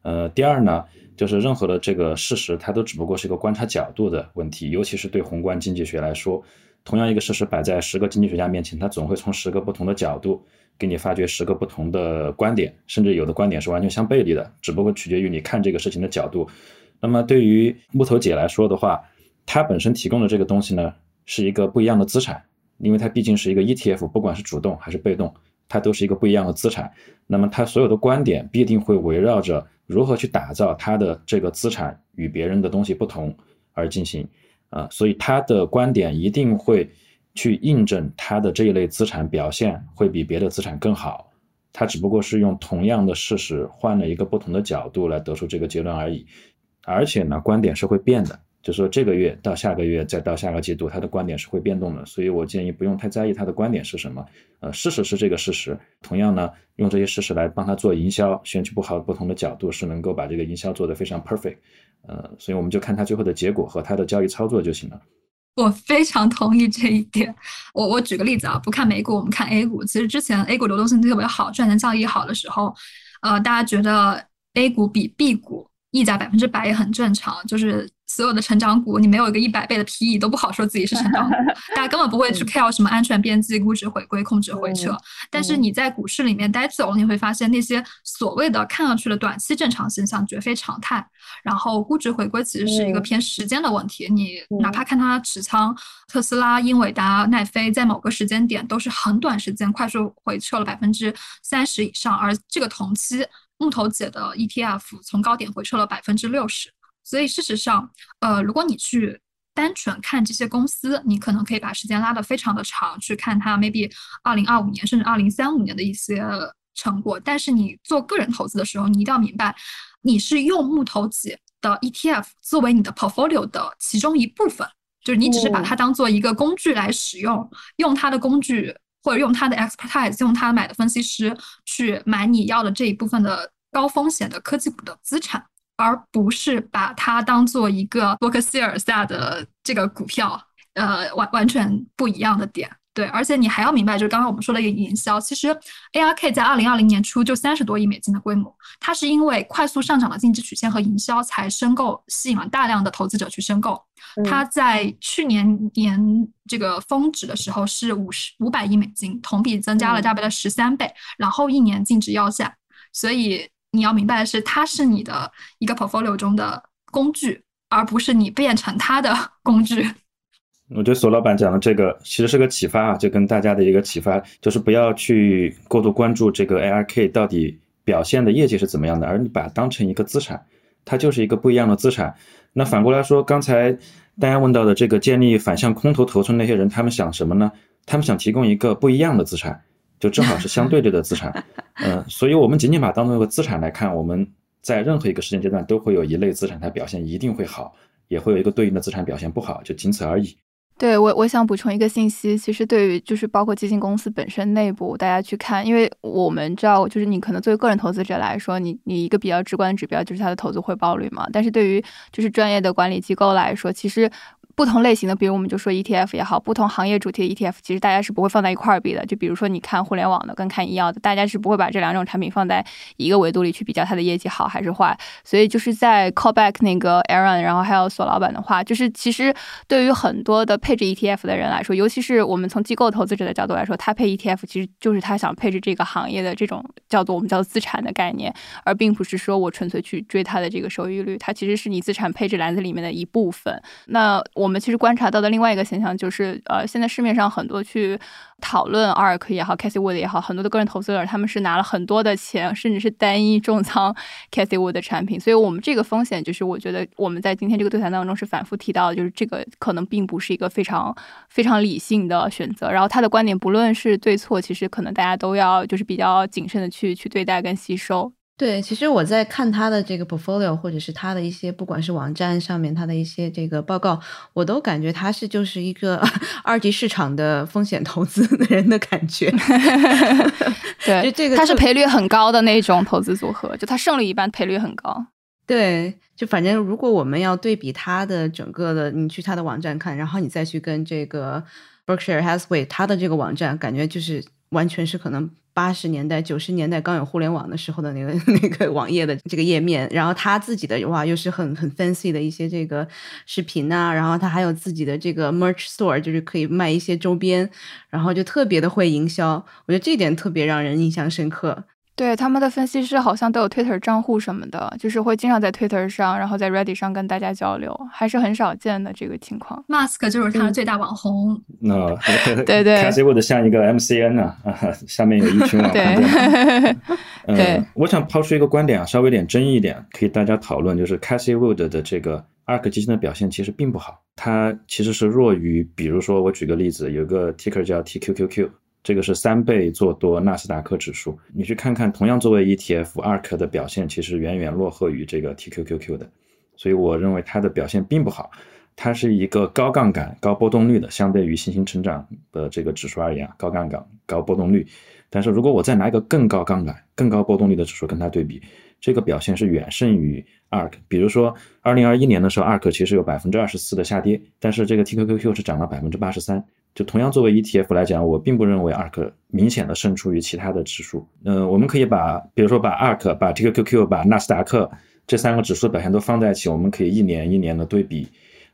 呃，第二呢，就是任何的这个事实，它都只不过是一个观察角度的问题，尤其是对宏观经济学来说，同样一个事实摆在十个经济学家面前，他总会从十个不同的角度给你发掘十个不同的观点，甚至有的观点是完全相背离的，只不过取决于你看这个事情的角度。那么对于木头姐来说的话，她本身提供的这个东西呢？是一个不一样的资产，因为它毕竟是一个 ETF，不管是主动还是被动，它都是一个不一样的资产。那么它所有的观点必定会围绕着如何去打造它的这个资产与别人的东西不同而进行啊，所以它的观点一定会去印证它的这一类资产表现会比别的资产更好。它只不过是用同样的事实换了一个不同的角度来得出这个结论而已，而且呢，观点是会变的。就说这个月到下个月，再到下个季度，他的观点是会变动的，所以我建议不用太在意他的观点是什么。呃，事实是这个事实。同样呢，用这些事实来帮他做营销，选取不好不同的角度，是能够把这个营销做得非常 perfect。呃，所以我们就看他最后的结果和他的交易操作就行了。我非常同意这一点。我我举个例子啊，不看美股，我们看 A 股。其实之前 A 股流动性特别好，赚钱效益好的时候，呃，大家觉得 A 股比 B 股溢价百分之百也很正常，就是。所有的成长股，你没有一个一百倍的 PE 都不好说自己是成长股，大家根本不会去 care 什么安全边际、估值回归、控制回撤。但是你在股市里面待久了，你会发现那些所谓的看上去的短期正常现象绝非常态。然后估值回归其实是一个偏时间的问题。你哪怕看它持仓特斯拉、英伟达、奈飞，在某个时间点都是很短时间快速回撤了百分之三十以上，而这个同期木头姐的 ETF 从高点回撤了百分之六十。所以事实上，呃，如果你去单纯看这些公司，你可能可以把时间拉得非常的长，去看它 maybe 二零二五年甚至二零三五年的一些成果。但是你做个人投资的时候，你一定要明白，你是用木头姐的 ETF 作为你的 portfolio 的其中一部分，就是你只是把它当做一个工具来使用，用它的工具或者用它的 expertise，用它买的分析师去买你要的这一部分的高风险的科技股的资产。而不是把它当做一个伯克希尔下的这个股票，呃，完完全不一样的点。对，而且你还要明白，就是刚刚我们说的一个营销，其实 ARK 在二零二零年初就三十多亿美金的规模，它是因为快速上涨的净值曲线和营销才申购，吸引了大量的投资者去申购。它在去年年这个峰值的时候是五十五百亿美金，同比增加了大概的十三倍，然后一年净值要价，所以。你要明白的是，它是你的一个 portfolio 中的工具，而不是你变成它的 工具。我觉得索老板讲的这个其实是个启发啊，就跟大家的一个启发，就是不要去过度关注这个 ARK 到底表现的业绩是怎么样的，而你把它当成一个资产，它就是一个不一样的资产。那反过来说，刚才大家问到的这个建立反向空头头寸那些人，他们想什么呢？他们想提供一个不一样的资产。就正好是相对着的资产，嗯，所以我们仅仅把当做一个资产来看，我们在任何一个时间阶段都会有一类资产它表现一定会好，也会有一个对应的资产表现不好，就仅此而已。对我，我想补充一个信息，其实对于就是包括基金公司本身内部，大家去看，因为我们知道，就是你可能作为个人投资者来说，你你一个比较直观的指标就是它的投资回报率嘛，但是对于就是专业的管理机构来说，其实。不同类型的，比如我们就说 ETF 也好，不同行业主题的 ETF，其实大家是不会放在一块儿比的。就比如说，你看互联网的跟看医药的，大家是不会把这两种产品放在一个维度里去比较它的业绩好还是坏。所以就是在 callback 那个 Aaron，然后还有索老板的话，就是其实对于很多的配置 ETF 的人来说，尤其是我们从机构投资者的角度来说，他配 ETF 其实就是他想配置这个行业的这种叫做我们叫做资产的概念，而并不是说我纯粹去追它的这个收益率。它其实是你资产配置篮子里面的一部分。那我。我们其实观察到的另外一个现象就是，呃，现在市面上很多去讨论 ARK 也好，Casey Wood 也好，很多的个人投资者他们是拿了很多的钱，甚至是单一重仓 Casey Wood 的产品。所以，我们这个风险就是，我觉得我们在今天这个对谈当中是反复提到，就是这个可能并不是一个非常非常理性的选择。然后，他的观点不论是对错，其实可能大家都要就是比较谨慎的去去对待跟吸收。对，其实我在看他的这个 portfolio，或者是他的一些，不管是网站上面他的一些这个报告，我都感觉他是就是一个 二级市场的风险投资的人的感觉。对，就这个他是赔率很高的那种投资组合，就他胜率一般，赔率很高。对，就反正如果我们要对比他的整个的，你去他的网站看，然后你再去跟这个 Berkshire Hathaway 他的这个网站，感觉就是完全是可能。八十年代、九十年代刚有互联网的时候的那个 那个网页的这个页面，然后他自己的哇又是很很 fancy 的一些这个视频啊，然后他还有自己的这个 merch store，就是可以卖一些周边，然后就特别的会营销，我觉得这点特别让人印象深刻。对他们的分析师好像都有 Twitter 账户什么的，就是会经常在 Twitter 上，然后在 Reddit 上跟大家交流，还是很少见的这个情况。Mask 就是他的最大网红。那 对对 c a s i 的像一个 MCN 啊，下面有一群网红。对，我想抛出一个观点啊，稍微有点争议一点，可以大家讨论，就是 Cassie Wood 的这个 ARK 基金的表现其实并不好，它其实是弱于，比如说我举个例子，有个 Ticker 叫 TQQQ。这个是三倍做多纳斯达克指数，你去看看，同样作为 ETF，ARK 的表现其实远远落后于这个 TQQQ 的，所以我认为它的表现并不好。它是一个高杠杆、高波动率的，相对于新兴成长的这个指数而言，高杠杆、高波动率。但是如果我再拿一个更高杠杆、更高波动率的指数跟它对比，这个表现是远胜于 ARK。比如说，二零二一年的时候，ARK 其实有百分之二十四的下跌，但是这个 TQQQ 是涨了百分之八十三。就同样作为 ETF 来讲，我并不认为 ARK 明显的胜出于其他的指数。嗯，我们可以把，比如说把 ARK、把 TQQQ、把纳斯达克，这三个指数的表现都放在一起，我们可以一年一年的对比。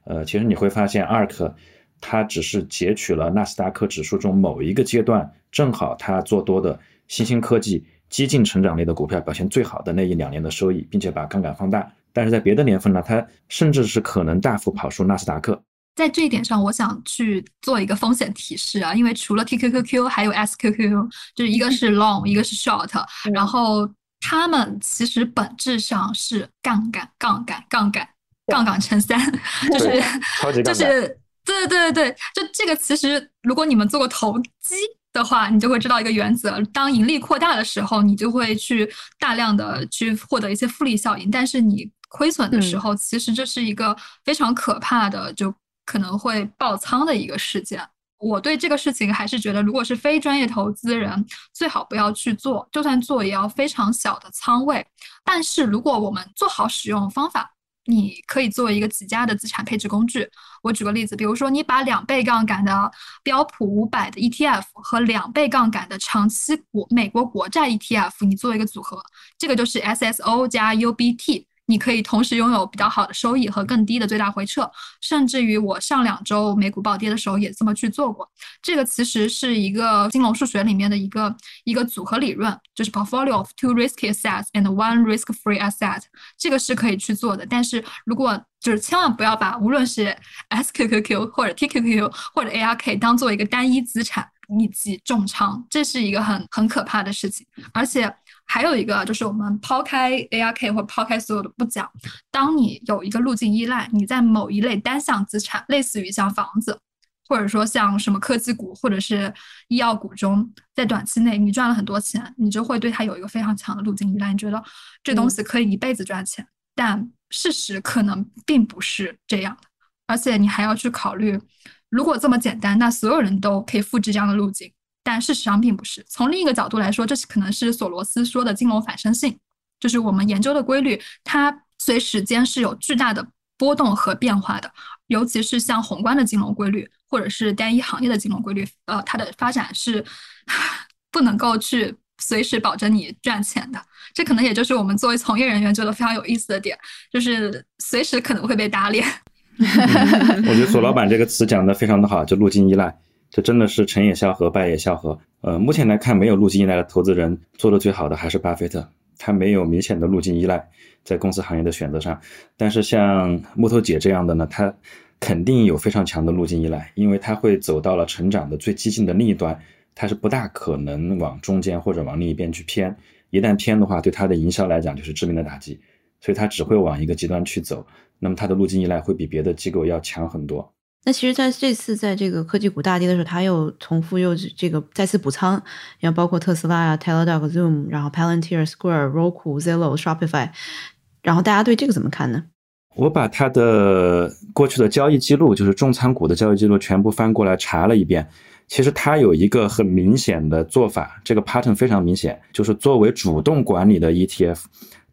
呃，其实你会发现，ARK 它只是截取了纳斯达克指数中某一个阶段，正好它做多的新兴科技、激进成长类的股票表现最好的那一两年的收益，并且把杠杆放大。但是在别的年份呢，它甚至是可能大幅跑输纳斯达克。在这一点上，我想去做一个风险提示啊，因为除了 TQQQ 还有 SQQ，就是一个是 long，一个是 short，然后它们其实本质上是杠杆、杠杆、杠杆、杠杆乘三，就是就是对对对对，就这个其实如果你们做过投机的话，你就会知道一个原则：当盈利扩大的时候，你就会去大量的去获得一些复利效应，但是你亏损的时候，其实这是一个非常可怕的就。可能会爆仓的一个事件，我对这个事情还是觉得，如果是非专业投资人，最好不要去做，就算做也要非常小的仓位。但是如果我们做好使用方法，你可以作为一个极佳的资产配置工具。我举个例子，比如说你把两倍杠杆的标普五百的 ETF 和两倍杠杆的长期国美国国债 ETF，你做一个组合，这个就是 SSO 加 UBT。你可以同时拥有比较好的收益和更低的最大回撤，甚至于我上两周美股暴跌的时候也这么去做过。这个其实是一个金融数学里面的一个一个组合理论，就是 portfolio of two risky assets and one risk-free asset，这个是可以去做的。但是如果就是千万不要把无论是 SQQQ 或者 TQQQ 或者 ARK 当做一个单一资产以及重仓，这是一个很很可怕的事情，而且。还有一个就是，我们抛开 ARK 或抛开所有的不讲，当你有一个路径依赖，你在某一类单项资产，类似于像房子，或者说像什么科技股或者是医药股中，在短期内你赚了很多钱，你就会对它有一个非常强的路径依赖，你觉得这东西可以一辈子赚钱，但事实可能并不是这样的，而且你还要去考虑，如果这么简单，那所有人都可以复制这样的路径。但事实上并不是。从另一个角度来说，这是可能是索罗斯说的金融反身性，就是我们研究的规律，它随时间是有巨大的波动和变化的。尤其是像宏观的金融规律，或者是单一行业的金融规律，呃，它的发展是 不能够去随时保证你赚钱的。这可能也就是我们作为从业人员觉得非常有意思的点，就是随时可能会被打脸。我觉得“索老板”这个词讲的非常的好，就路径依赖。这真的是成也萧何，败也萧何。呃，目前来看，没有路径依赖的投资人做的最好的还是巴菲特，他没有明显的路径依赖在公司行业的选择上。但是像木头姐这样的呢，他肯定有非常强的路径依赖，因为他会走到了成长的最激进的另一端，他是不大可能往中间或者往另一边去偏。一旦偏的话，对他的营销来讲就是致命的打击，所以他只会往一个极端去走。那么他的路径依赖会比别的机构要强很多。那其实，在这次在这个科技股大跌的时候，他又重复又这个再次补仓，然后包括特斯拉啊、Teladoc、Zoom，然后 Palantir、Square、Roku、Zillow、Shopify，然后大家对这个怎么看呢？我把他的过去的交易记录，就是重仓股的交易记录，全部翻过来查了一遍。其实他有一个很明显的做法，这个 pattern 非常明显，就是作为主动管理的 ETF，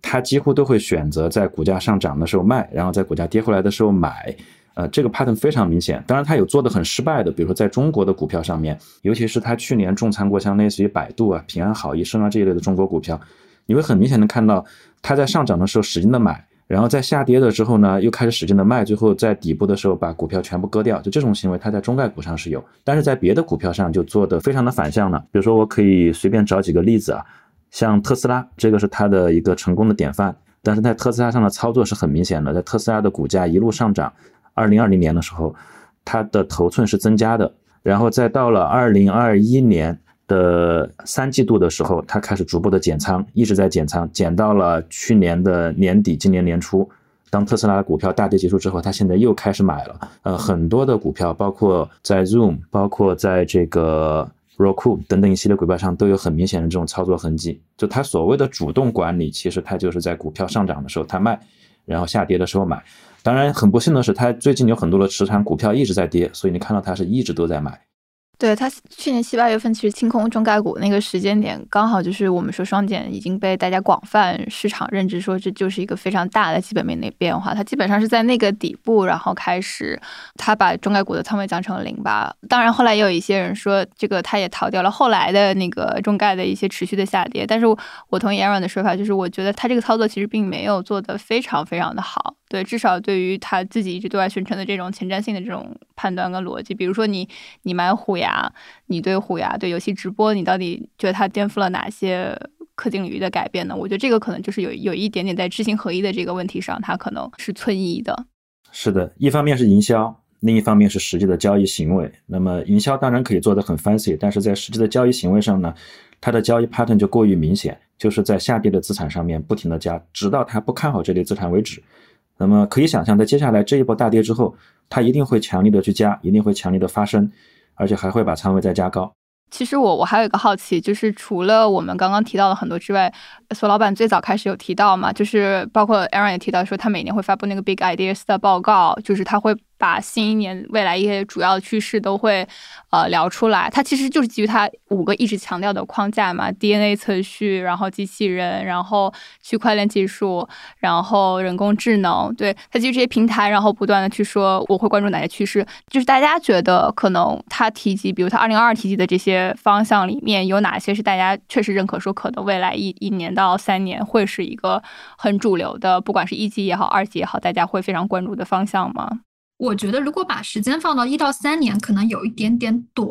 他几乎都会选择在股价上涨的时候卖，然后在股价跌回来的时候买。呃，这个 pattern 非常明显。当然，他有做的很失败的，比如说在中国的股票上面，尤其是他去年重仓过像类似于百度啊、平安好医生啊这一类的中国股票，你会很明显的看到他在上涨的时候使劲的买，然后在下跌的时候呢又开始使劲的卖，最后在底部的时候把股票全部割掉。就这种行为，他在中概股上是有，但是在别的股票上就做的非常的反向了。比如说，我可以随便找几个例子啊，像特斯拉，这个是他的一个成功的典范。但是在特斯拉上的操作是很明显的，在特斯拉的股价一路上涨。二零二零年的时候，它的头寸是增加的，然后再到了二零二一年的三季度的时候，它开始逐步的减仓，一直在减仓，减到了去年的年底，今年年初，当特斯拉的股票大跌结束之后，它现在又开始买了。呃，很多的股票，包括在 Zoom，包括在这个 Roku 等等一系列股票上，都有很明显的这种操作痕迹。就它所谓的主动管理，其实它就是在股票上涨的时候它卖，然后下跌的时候买。当然，很不幸的是，他最近有很多的持仓股票一直在跌，所以你看到他是一直都在买。对他去年七八月份其实清空中概股那个时间点，刚好就是我们说双减已经被大家广泛市场认知说这就是一个非常大的基本面的变化。它基本上是在那个底部，然后开始他把中概股的仓位降成了零吧。当然后来也有一些人说这个他也逃掉了后来的那个中概的一些持续的下跌。但是我同意 Aaron 的说法，就是我觉得他这个操作其实并没有做得非常非常的好。对，至少对于他自己一直对外宣称的这种前瞻性的这种判断跟逻辑，比如说你你买虎牙，你对虎牙对游戏直播，你到底觉得它颠覆了哪些科技领域的改变呢？我觉得这个可能就是有有一点点在知行合一的这个问题上，它可能是存疑的。是的，一方面是营销，另一方面是实际的交易行为。那么营销当然可以做得很 fancy，但是在实际的交易行为上呢，它的交易 pattern 就过于明显，就是在下跌的资产上面不停的加，直到它不看好这类资产为止。那么可以想象，在接下来这一波大跌之后，它一定会强力的去加，一定会强力的发生，而且还会把仓位再加高。其实我我还有一个好奇，就是除了我们刚刚提到的很多之外，索老板最早开始有提到嘛，就是包括 Aaron 也提到说，他每年会发布那个 Big Ideas 的报告，就是他会。把新一年未来一些主要的趋势都会，呃聊出来。他其实就是基于他五个一直强调的框架嘛：DNA 测序，然后机器人，然后区块链技术，然后人工智能。对，他基于这些平台，然后不断的去说我会关注哪些趋势。就是大家觉得可能他提及，比如他二零二二提及的这些方向里面有哪些是大家确实认可，说可能未来一一年到三年会是一个很主流的，不管是一级也好，二级也好，大家会非常关注的方向吗？我觉得，如果把时间放到一到三年，可能有一点点短。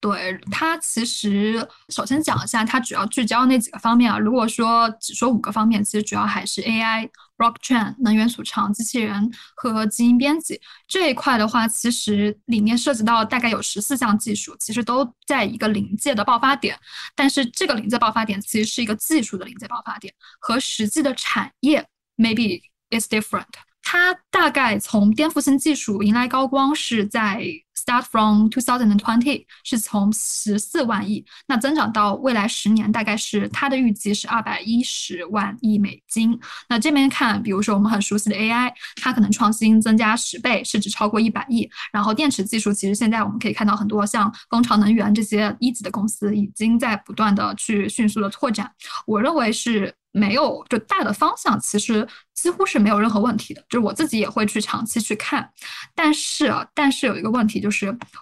对它，其实首先讲一下，它主要聚焦那几个方面啊。如果说只说五个方面，其实主要还是 AI、Blockchain、能源储藏、机器人和基因编辑这一块的话，其实里面涉及到大概有十四项技术，其实都在一个临界的爆发点。但是这个临界爆发点其实是一个技术的临界爆发点，和实际的产业 maybe is different。它大概从颠覆性技术迎来高光是在 start from two thousand and twenty，是从十四万亿，那增长到未来十年大概是它的预计是二百一十万亿美金。那这边看，比如说我们很熟悉的 AI，它可能创新增加十倍，市值超过一百亿。然后电池技术，其实现在我们可以看到很多像蜂巢能源这些一级的公司已经在不断的去迅速的拓展。我认为是。没有，就大的方向其实几乎是没有任何问题的，就是我自己也会去长期去看，但是但是有一个问题就，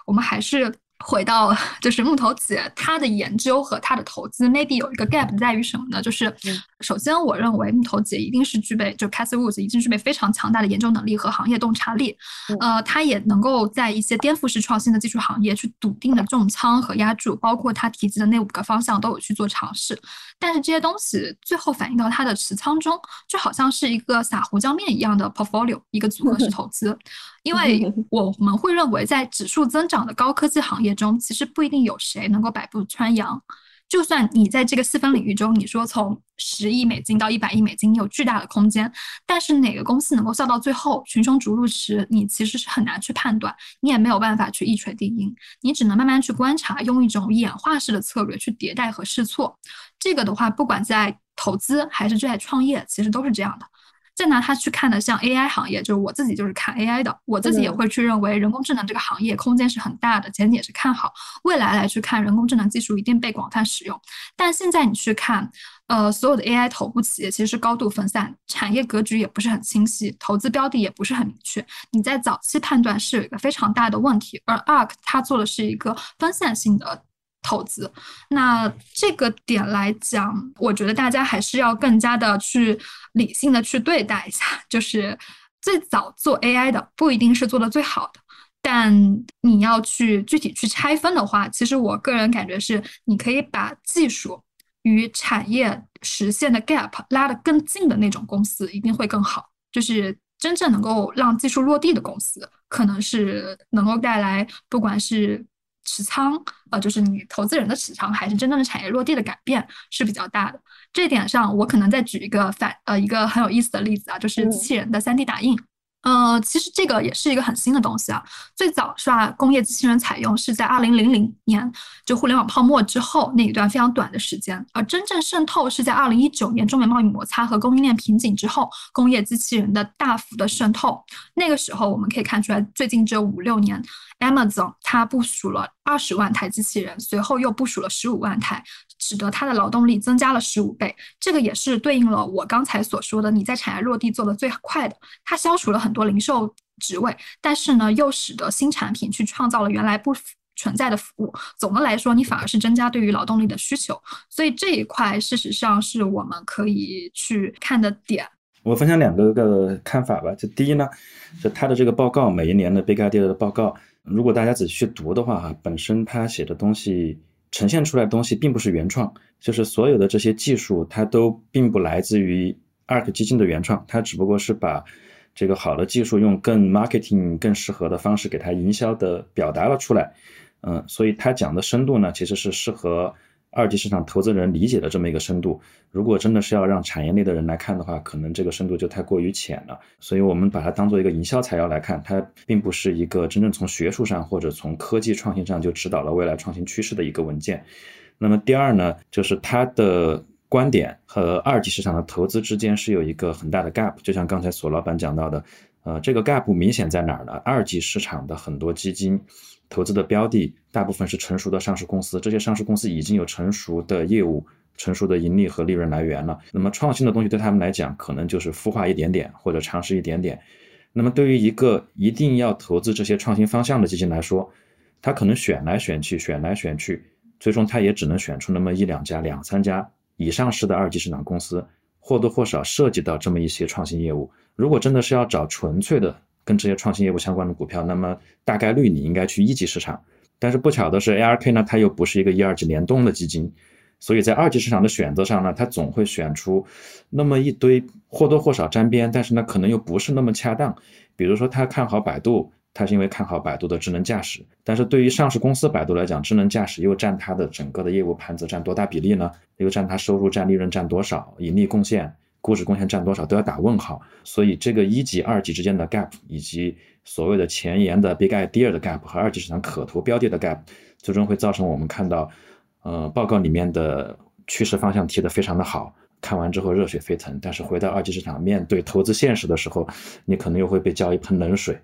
我们还是。回到就是木头姐，她的研究和她的投资，maybe 有一个 gap 在于什么呢？就是首先，我认为木头姐一定是具备，就 Cassie Woods 已经具备非常强大的研究能力和行业洞察力，呃，她也能够在一些颠覆式创新的技术行业去笃定的重仓和压住，包括她提及的那五个方向都有去做尝试，但是这些东西最后反映到它的持仓中，就好像是一个撒胡椒面一样的 portfolio，一个组合式 投资。因为 我们会认为，在指数增长的高科技行业中，其实不一定有谁能够百步穿杨。就算你在这个细分领域中，你说从十亿美金到一百亿美金，你有巨大的空间，但是哪个公司能够笑到最后，群雄逐鹿时，你其实是很难去判断，你也没有办法去一锤定音，你只能慢慢去观察，用一种演化式的策略去迭代和试错。这个的话，不管在投资还是在创业，其实都是这样的。再拿它去看的，像 AI 行业，就是我自己就是看 AI 的，我自己也会去认为人工智能这个行业空间是很大的，前景也是看好。未来来去看人工智能技术一定被广泛使用，但现在你去看，呃，所有的 AI 头部企业其实是高度分散，产业格局也不是很清晰，投资标的也不是很明确。你在早期判断是有一个非常大的问题，而 ARK 它做的是一个分散性的。投资，那这个点来讲，我觉得大家还是要更加的去理性的去对待一下。就是最早做 AI 的不一定是做的最好的，但你要去具体去拆分的话，其实我个人感觉是，你可以把技术与产业实现的 gap 拉得更近的那种公司，一定会更好。就是真正能够让技术落地的公司，可能是能够带来不管是。持仓，呃，就是你投资人的持仓，还是真正的产业落地的改变是比较大的。这点上，我可能再举一个反，呃，一个很有意思的例子啊，就是机器人的 3D 打印。呃，其实这个也是一个很新的东西啊。最早是吧，工业机器人采用是在二零零零年，就互联网泡沫之后那一段非常短的时间，而真正渗透是在二零一九年中美贸易摩擦和供应链瓶颈之后，工业机器人的大幅的渗透。那个时候我们可以看出来，最近这五六年，Amazon 它部署了二十万台机器人，随后又部署了十五万台。使得它的劳动力增加了十五倍，这个也是对应了我刚才所说的，你在产业落地做的最快的，它消除了很多零售职位，但是呢，又使得新产品去创造了原来不存在的服务。总的来说，你反而是增加对于劳动力的需求，所以这一块事实上是我们可以去看的点。我分享两个个看法吧，就第一呢，就他的这个报告，每一年的 Big Idea 的报告，如果大家仔细去读的话，哈，本身他写的东西。呈现出来的东西并不是原创，就是所有的这些技术，它都并不来自于 ARK 基金的原创，它只不过是把这个好的技术用更 marketing 更适合的方式给它营销的表达了出来，嗯，所以它讲的深度呢，其实是适合。二级市场投资人理解的这么一个深度，如果真的是要让产业内的人来看的话，可能这个深度就太过于浅了。所以我们把它当做一个营销材料来看，它并不是一个真正从学术上或者从科技创新上就指导了未来创新趋势的一个文件。那么第二呢，就是它的观点和二级市场的投资之间是有一个很大的 gap，就像刚才索老板讲到的，呃，这个 gap 明显在哪儿呢？二级市场的很多基金。投资的标的大部分是成熟的上市公司，这些上市公司已经有成熟的业务、成熟的盈利和利润来源了。那么创新的东西对他们来讲，可能就是孵化一点点或者尝试一点点。那么对于一个一定要投资这些创新方向的基金来说，他可能选来选去，选来选去，最终他也只能选出那么一两家、两三家以上市的二级市场公司，或多或少涉及到这么一些创新业务。如果真的是要找纯粹的，跟这些创新业务相关的股票，那么大概率你应该去一级市场。但是不巧的是，ARK 呢，它又不是一个一二级联动的基金，所以在二级市场的选择上呢，它总会选出那么一堆或多或少沾边，但是呢，可能又不是那么恰当。比如说，他看好百度，他是因为看好百度的智能驾驶，但是对于上市公司百度来讲，智能驾驶又占它的整个的业务盘子占多大比例呢？又占它收入占利润占多少？盈利贡献？估值贡献占多少都要打问号，所以这个一级、二级之间的 gap，以及所谓的前沿的 big idea 的 gap 和二级市场可投标的的 gap，最终会造成我们看到，呃，报告里面的趋势方向提的非常的好，看完之后热血沸腾，但是回到二级市场面对投资现实的时候，你可能又会被浇一盆冷水。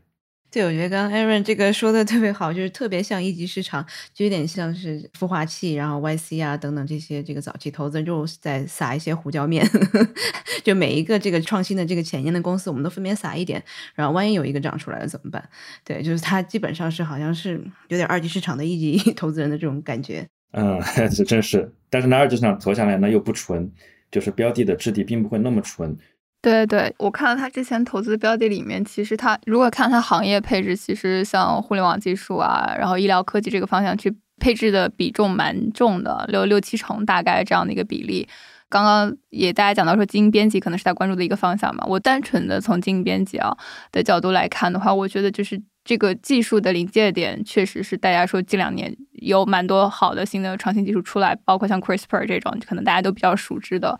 对，我觉得刚刚 Aaron 这个说的特别好，就是特别像一级市场，就有点像是孵化器，然后 YC 啊等等这些这个早期投资人就在撒一些胡椒面，就每一个这个创新的这个前沿的公司，我们都分别撒一点，然后万一有一个涨出来了怎么办？对，就是它基本上是好像是有点二级市场的一级 投资人的这种感觉。嗯，这真是，但是呢，二级市场投下来呢又不纯，就是标的的质地并不会那么纯。对对，我看到他之前投资标的里面，其实他如果看他行业配置，其实像互联网技术啊，然后医疗科技这个方向去配置的比重蛮重的，六六七成大概这样的一个比例。刚刚也大家讲到说，基因编辑可能是他关注的一个方向嘛。我单纯的从基因编辑啊的角度来看的话，我觉得就是这个技术的临界点，确实是大家说近两年有蛮多好的新的创新技术出来，包括像 CRISPR 这种，可能大家都比较熟知的。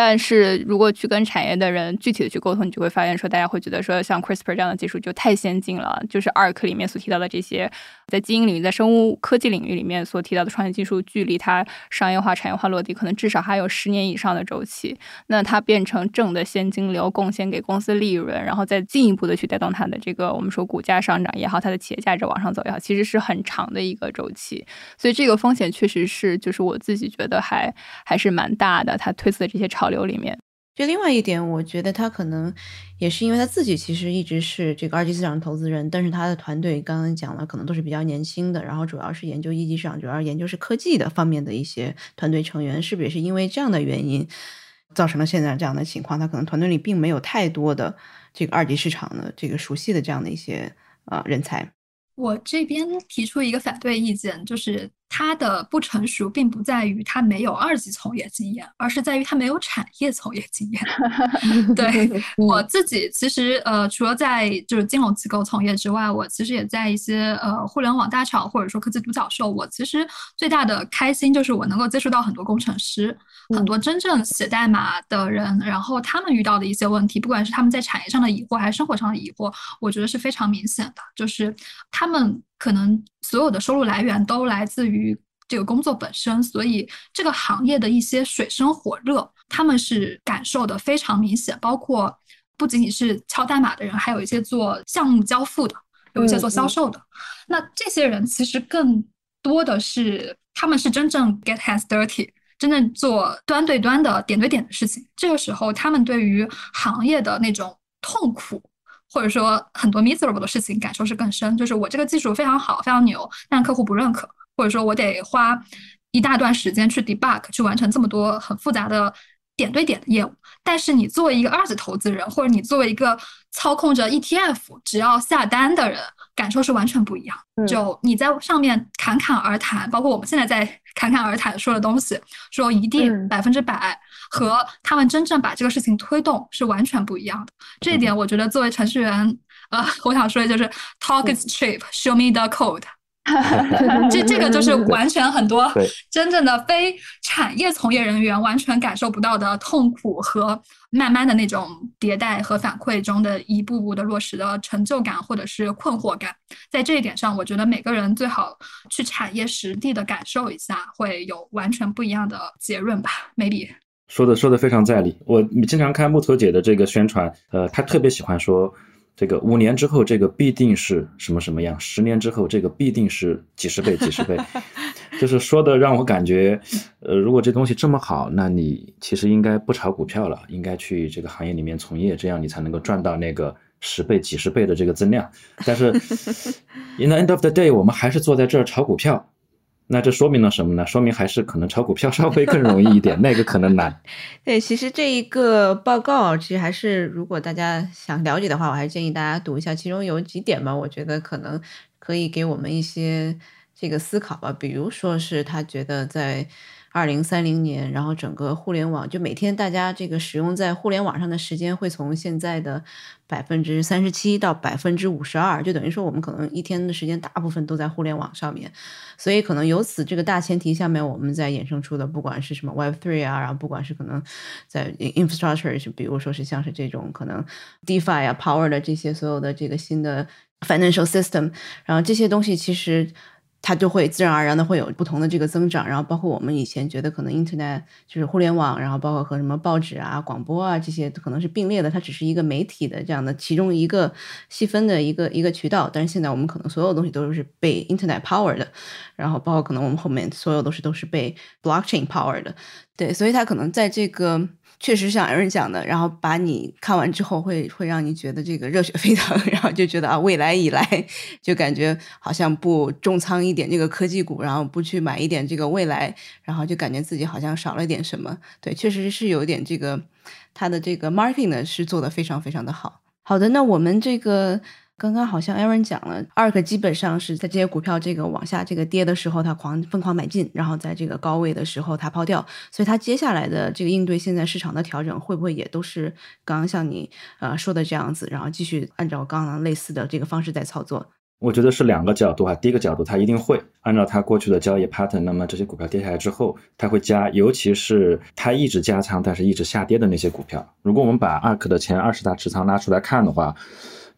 但是如果去跟产业的人具体的去沟通，你就会发现说，大家会觉得说，像 CRISPR 这样的技术就太先进了。就是 ARK 里面所提到的这些，在基因领域、在生物科技领域里面所提到的创新技术，距离它商业化、产业化落地，可能至少还有十年以上的周期。那它变成正的现金流，贡献给公司利润，然后再进一步的去带动它的这个我们说股价上涨也好，它的企业价值往上走也好，其实是很长的一个周期。所以这个风险确实是，就是我自己觉得还还是蛮大的。它推测的这些超。流里面，就另外一点，我觉得他可能也是因为他自己其实一直是这个二级市场投资人，但是他的团队刚刚讲了，可能都是比较年轻的，然后主要是研究一级市场，主要研究是科技的方面的一些团队成员，是不是也是因为这样的原因，造成了现在这样的情况？他可能团队里并没有太多的这个二级市场的这个熟悉的这样的一些呃人才。我这边提出一个反对意见，就是它的不成熟并不在于它没有二级从业经验，而是在于它没有产业从业经验。对 我自己，其实呃，除了在就是金融机构从业之外，我其实也在一些呃互联网大厂或者说科技独角兽。我其实最大的开心就是我能够接触到很多工程师，很多真正写代码的人，然后他们遇到的一些问题，不管是他们在产业上的疑惑还是生活上的疑惑，我觉得是非常明显的，就是他们可能所有的收入来源都来自于这个工作本身，所以这个行业的一些水深火热，他们是感受的非常明显。包括不仅仅是敲代码的人，还有一些做项目交付的，有一些做销售的。那这些人其实更多的是，他们是真正 get hands dirty，真正做端对端的点对点的事情。这个时候，他们对于行业的那种痛苦。或者说很多 miserable 的事情感受是更深，就是我这个技术非常好，非常牛，但客户不认可，或者说我得花一大段时间去 debug，去完成这么多很复杂的点对点的业务。但是你作为一个二级投资人，或者你作为一个操控着 ETF 只要下单的人，感受是完全不一样。就你在上面侃侃而谈，包括我们现在在侃侃而谈说的东西，说一定百分之百。和他们真正把这个事情推动是完全不一样的。这一点，我觉得作为程序员，呃，我想说的就是 talk is cheap, show me the code。这这个就是完全很多真正的非产业从业人员完全感受不到的痛苦和慢慢的那种迭代和反馈中的一步步的落实的成就感或者是困惑感。在这一点上，我觉得每个人最好去产业实地的感受一下，会有完全不一样的结论吧？Maybe。说的说的非常在理。我经常看木头姐的这个宣传，呃，她特别喜欢说，这个五年之后这个必定是什么什么样，十年之后这个必定是几十倍几十倍，就是说的让我感觉，呃，如果这东西这么好，那你其实应该不炒股票了，应该去这个行业里面从业，这样你才能够赚到那个十倍几十倍的这个增量。但是，in the end of the day，我们还是坐在这儿炒股票。那这说明了什么呢？说明还是可能炒股票稍微更容易一点，那个可能难。对，其实这一个报告，其实还是如果大家想了解的话，我还是建议大家读一下。其中有几点吧，我觉得可能可以给我们一些这个思考吧。比如说是他觉得在。二零三零年，然后整个互联网就每天大家这个使用在互联网上的时间会从现在的百分之三十七到百分之五十二，就等于说我们可能一天的时间大部分都在互联网上面，所以可能由此这个大前提下面，我们在衍生出的不管是什么 Web Three 啊，然后不管是可能在 infrastructure，就比如说是像是这种可能 DeFi 啊 Power 的这些所有的这个新的 financial system，然后这些东西其实。它就会自然而然的会有不同的这个增长，然后包括我们以前觉得可能 Internet 就是互联网，然后包括和什么报纸啊、广播啊这些可能是并列的，它只是一个媒体的这样的其中一个细分的一个一个渠道。但是现在我们可能所有东西都是被 Internet power 的，然后包括可能我们后面所有东西都是被 Blockchain power 的，对，所以它可能在这个。确实像有人讲的，然后把你看完之后，会会让你觉得这个热血沸腾，然后就觉得啊，未来以来就感觉好像不重仓一点这个科技股，然后不去买一点这个未来，然后就感觉自己好像少了点什么。对，确实是有点这个它的这个 marketing 呢是做的非常非常的好。好的，那我们这个。刚刚好像 Aaron 讲了，ARK 基本上是在这些股票这个往下这个跌的时候，它狂疯狂买进，然后在这个高位的时候它抛掉，所以它接下来的这个应对现在市场的调整，会不会也都是刚刚像你呃说的这样子，然后继续按照刚刚类似的这个方式在操作？我觉得是两个角度啊，第一个角度，它一定会按照它过去的交易 pattern，那么这些股票跌下来之后，它会加，尤其是它一直加仓但是一直下跌的那些股票，如果我们把 ARK 的前二十大持仓拉出来看的话。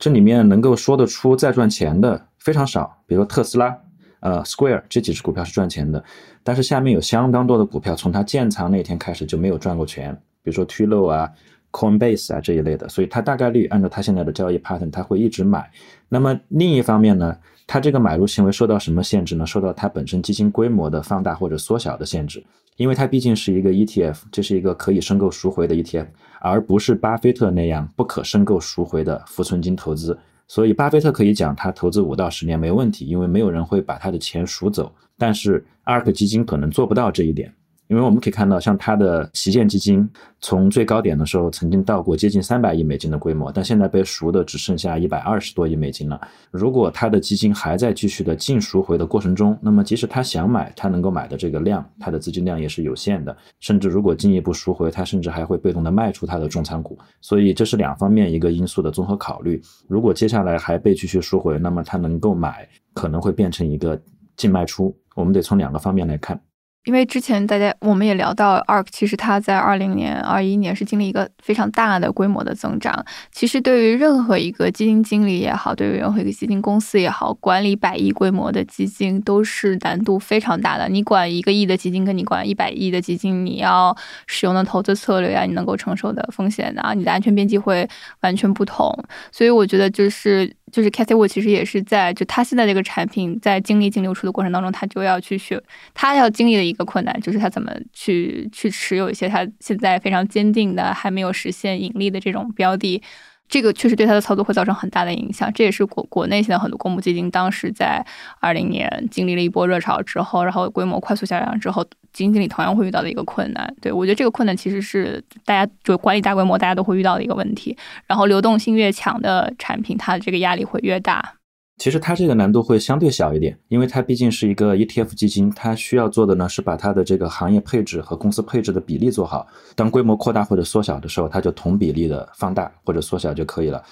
这里面能够说得出再赚钱的非常少，比如说特斯拉、呃 Square 这几只股票是赚钱的，但是下面有相当多的股票从它建仓那天开始就没有赚过钱，比如说 t u l o 啊、Coinbase 啊这一类的，所以它大概率按照它现在的交易 pattern，它会一直买。那么另一方面呢，它这个买入行为受到什么限制呢？受到它本身基金规模的放大或者缩小的限制，因为它毕竟是一个 ETF，这是一个可以申购赎回的 ETF。而不是巴菲特那样不可申购赎回的浮存金投资，所以巴菲特可以讲他投资五到十年没问题，因为没有人会把他的钱赎走。但是 Ark 基金可能做不到这一点，因为我们可以看到，像它的旗舰基金从最高点的时候曾经到过接近三百亿美金的规模，但现在被赎的只剩下一百二十多亿美金了。如果它的基金还在继续的净赎回的过程中，那么即使他想买，他能够买的这个量，他的资金量也是有限的。甚至如果进一步赎回，他甚至还会被动的卖出他的重仓股。所以这是两方面一个因素的综合考虑。如果接下来还被继续赎回，那么他能够买可能会变成一个净卖出。我们得从两个方面来看。因为之前大家我们也聊到，ARK 其实它在二零年、二一年是经历一个非常大的规模的增长。其实对于任何一个基金经理也好，对于任何一个基金公司也好，管理百亿规模的基金都是难度非常大的。你管一个亿的基金，跟你管一百亿的基金，你要使用的投资策略啊，你能够承受的风险啊，你的安全边际会完全不同。所以我觉得就是。就是 Cathy Wood 其实也是在就他现在这个产品在经历净流出的过程当中，他就要去学，他要经历的一个困难就是他怎么去去持有一些他现在非常坚定的还没有实现盈利的这种标的。这个确实对他的操作会造成很大的影响，这也是国国内现在很多公募基金当时在二零年经历了一波热潮之后，然后规模快速下降之后，基金经理同样会遇到的一个困难。对我觉得这个困难其实是大家就管理大规模大家都会遇到的一个问题。然后流动性越强的产品，它的这个压力会越大。其实它这个难度会相对小一点，因为它毕竟是一个 ETF 基金，它需要做的呢是把它的这个行业配置和公司配置的比例做好。当规模扩大或者缩小的时候，它就同比例的放大或者缩小就可以了。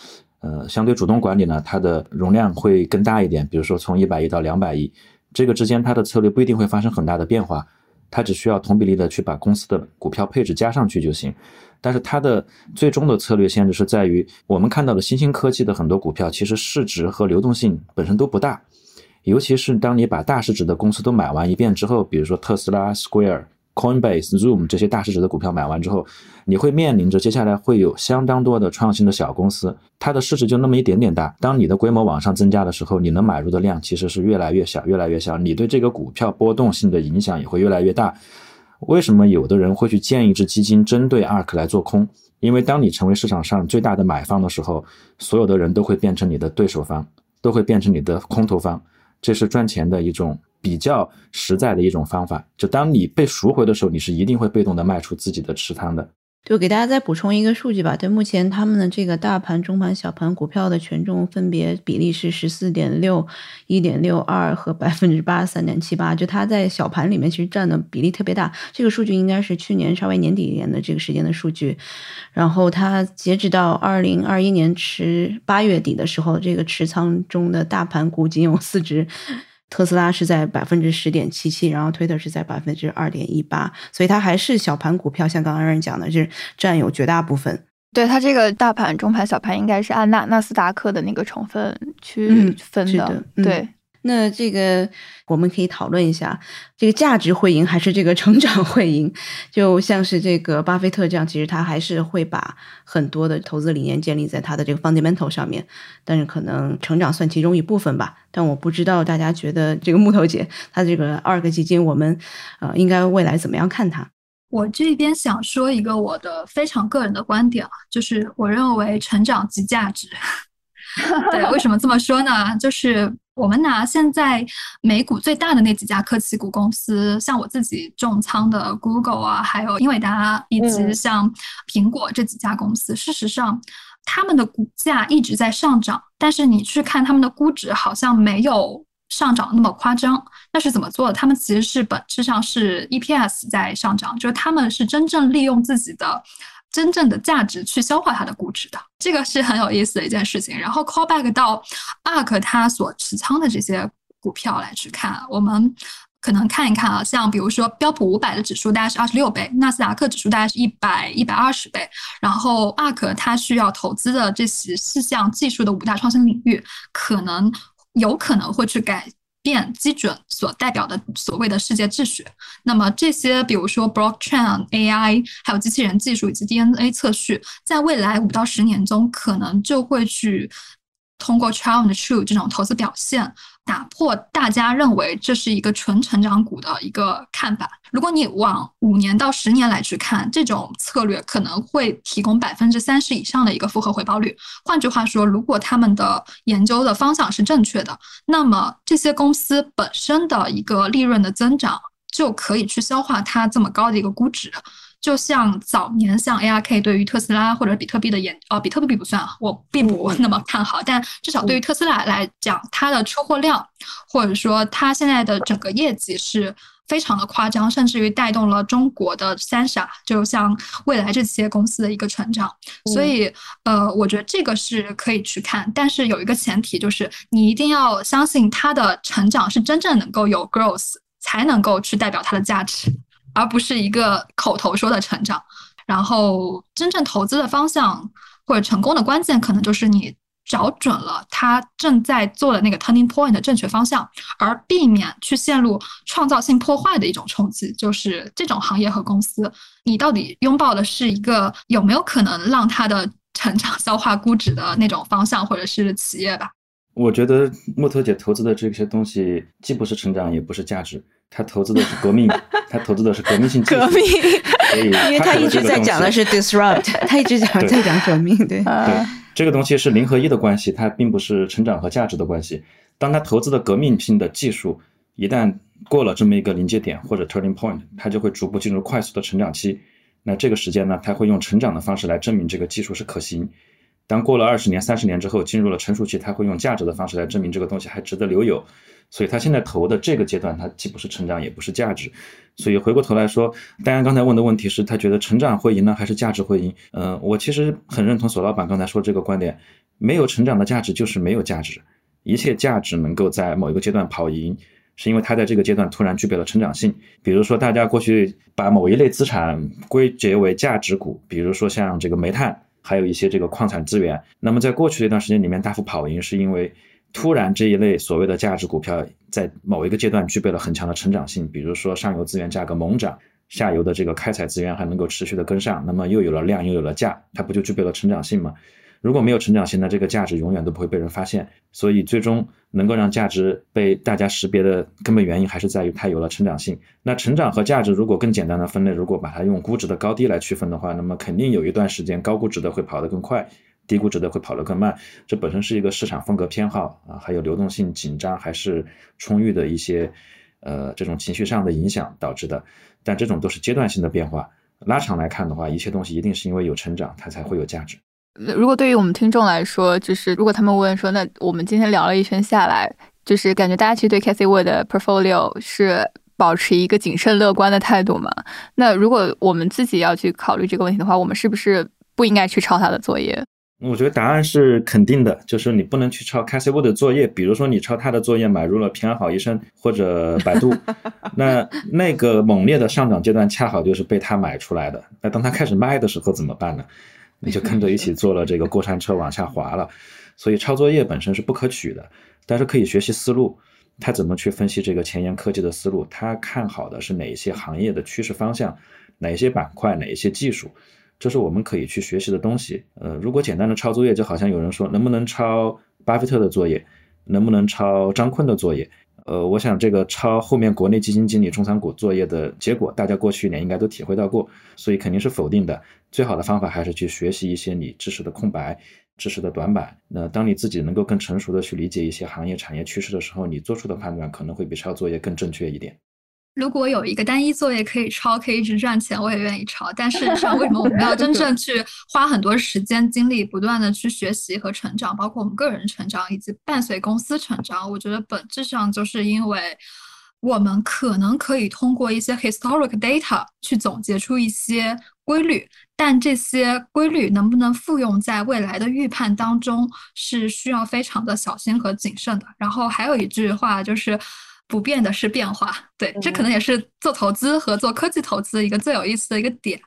呃，相对主动管理呢，它的容量会更大一点，比如说从一百亿到两百亿，这个之间它的策略不一定会发生很大的变化，它只需要同比例的去把公司的股票配置加上去就行。但是它的最终的策略限制是在于，我们看到的新兴科技的很多股票，其实市值和流动性本身都不大，尤其是当你把大市值的公司都买完一遍之后，比如说特斯拉、Square、Coinbase、Zoom 这些大市值的股票买完之后，你会面临着接下来会有相当多的创新的小公司，它的市值就那么一点点大。当你的规模往上增加的时候，你能买入的量其实是越来越小，越来越小，你对这个股票波动性的影响也会越来越大。为什么有的人会去建一支基金针对 ARK 来做空？因为当你成为市场上最大的买方的时候，所有的人都会变成你的对手方，都会变成你的空头方。这是赚钱的一种比较实在的一种方法。就当你被赎回的时候，你是一定会被动的卖出自己的持仓的。就给大家再补充一个数据吧，对，目前他们的这个大盘、中盘、小盘股票的权重分别比例是十四点六、一点六二和百分之八三点七八，就它在小盘里面其实占的比例特别大。这个数据应该是去年稍微年底一点的这个时间的数据，然后它截止到二零二一年持八月底的时候，这个持仓中的大盘股仅有四只。特斯拉是在百分之十点七七，然后推特是在百分之二点一八，所以它还是小盘股票，像刚刚人讲的，就是占有绝大部分。对它这个大盘、中盘、小盘，应该是按纳纳斯达克的那个成分去分的，对。那这个我们可以讨论一下，这个价值会赢还是这个成长会赢？就像是这个巴菲特这样，其实他还是会把很多的投资理念建立在他的这个 fundamental 上面，但是可能成长算其中一部分吧。但我不知道大家觉得这个木头姐她这个二个基金，我们呃应该未来怎么样看它？我这边想说一个我的非常个人的观点啊，就是我认为成长即价值。对，为什么这么说呢？就是我们拿现在美股最大的那几家科技股公司，像我自己重仓的 Google 啊，还有英伟达，以及像苹果这几家公司，事实上他们的股价一直在上涨，但是你去看他们的估值，好像没有上涨那么夸张。那是怎么做的？他们其实是本质上是 EPS 在上涨，就是他们是真正利用自己的。真正的价值去消化它的估值的，这个是很有意思的一件事情。然后 call back 到 ARK 它所持仓的这些股票来去看，我们可能看一看啊，像比如说标普五百的指数大概是二十六倍，纳斯达克指数大概是一百一百二十倍，然后 ARK 它需要投资的这些四项技术的五大创新领域，可能有可能会去改。变基准所代表的所谓的世界秩序，那么这些比如说 blockchain、AI，还有机器人技术以及 DNA 测序，在未来五到十年中，可能就会去通过 trial and true 这种投资表现。打破大家认为这是一个纯成长股的一个看法。如果你往五年到十年来去看，这种策略可能会提供百分之三十以上的一个复合回报率。换句话说，如果他们的研究的方向是正确的，那么这些公司本身的一个利润的增长就可以去消化它这么高的一个估值。就像早年像 ARK 对于特斯拉或者比特币的研，呃，比特币不算啊，我并不那么看好。但至少对于特斯拉来讲，它的出货量或者说它现在的整个业绩是非常的夸张，甚至于带动了中国的三傻，就像未来这些公司的一个成长。所以，呃，我觉得这个是可以去看，但是有一个前提就是你一定要相信它的成长是真正能够有 growth，才能够去代表它的价值。而不是一个口头说的成长，然后真正投资的方向或者成功的关键，可能就是你找准了他正在做的那个 turning point 的正确方向，而避免去陷入创造性破坏的一种冲击。就是这种行业和公司，你到底拥抱的是一个有没有可能让它的成长 消化估值的那种方向，或者是企业吧？我觉得木头姐投资的这些东西，既不是成长，也不是价值。他投资的是革命，他投资的是革命性技术。革命，因为他一直在讲的是 disrupt，他一直讲在讲革命，对对，这个东西是零和一的关系，它并不是成长和价值的关系。当他投资的革命性的技术一旦过了这么一个临界点或者 turning point，他就会逐步进入快速的成长期。那这个时间呢，他会用成长的方式来证明这个技术是可行。当过了二十年、三十年之后，进入了成熟期，他会用价值的方式来证明这个东西还值得留有。所以，他现在投的这个阶段，它既不是成长，也不是价值。所以，回过头来说，大家刚才问的问题是，他觉得成长会赢呢，还是价值会赢？嗯，我其实很认同索老板刚才说这个观点：没有成长的价值就是没有价值。一切价值能够在某一个阶段跑赢，是因为它在这个阶段突然具备了成长性。比如说，大家过去把某一类资产归结为价值股，比如说像这个煤炭，还有一些这个矿产资源，那么在过去的一段时间里面大幅跑赢，是因为。突然，这一类所谓的价值股票在某一个阶段具备了很强的成长性，比如说上游资源价格猛涨，下游的这个开采资源还能够持续的跟上，那么又有了量，又有了价，它不就具备了成长性吗？如果没有成长性，那这个价值永远都不会被人发现。所以，最终能够让价值被大家识别的根本原因，还是在于它有了成长性。那成长和价值如果更简单的分类，如果把它用估值的高低来区分的话，那么肯定有一段时间高估值的会跑得更快。低估值的会跑得更慢，这本身是一个市场风格偏好啊，还有流动性紧张还是充裕的一些呃这种情绪上的影响导致的。但这种都是阶段性的变化，拉长来看的话，一切东西一定是因为有成长，它才会有价值。如果对于我们听众来说，就是如果他们问说，那我们今天聊了一圈下来，就是感觉大家其实对 Casey Wood 的 portfolio 是保持一个谨慎乐观的态度嘛？那如果我们自己要去考虑这个问题的话，我们是不是不应该去抄他的作业？我觉得答案是肯定的，就是你不能去抄 Wood 的作业。比如说，你抄他的作业买入了平安好医生或者百度，那那个猛烈的上涨阶段恰好就是被他买出来的。那当他开始卖的时候怎么办呢？你就跟着一起坐了这个过山车往下滑了。所以抄作业本身是不可取的，但是可以学习思路。他怎么去分析这个前沿科技的思路？他看好的是哪一些行业的趋势方向？哪一些板块？哪一些技术？这是我们可以去学习的东西。呃，如果简单的抄作业，就好像有人说，能不能抄巴菲特的作业，能不能抄张坤的作业？呃，我想这个抄后面国内基金经理、中仓股作业的结果，大家过去一年应该都体会到过，所以肯定是否定的。最好的方法还是去学习一些你知识的空白、知识的短板。那当你自己能够更成熟的去理解一些行业产业趋势的时候，你做出的判断可能会比抄作业更正确一点。如果有一个单一作业可以抄，可以一直赚钱，我也愿意抄。但事实上，为什么我们要真正去花很多时间精力，不断的去学习和成长，包括我们个人成长以及伴随公司成长？我觉得本质上就是因为我们可能可以通过一些 historic data 去总结出一些规律，但这些规律能不能复用在未来的预判当中，是需要非常的小心和谨慎的。然后还有一句话就是。不变的是变化，对，这可能也是做投资和做科技投资一个最有意思的一个点。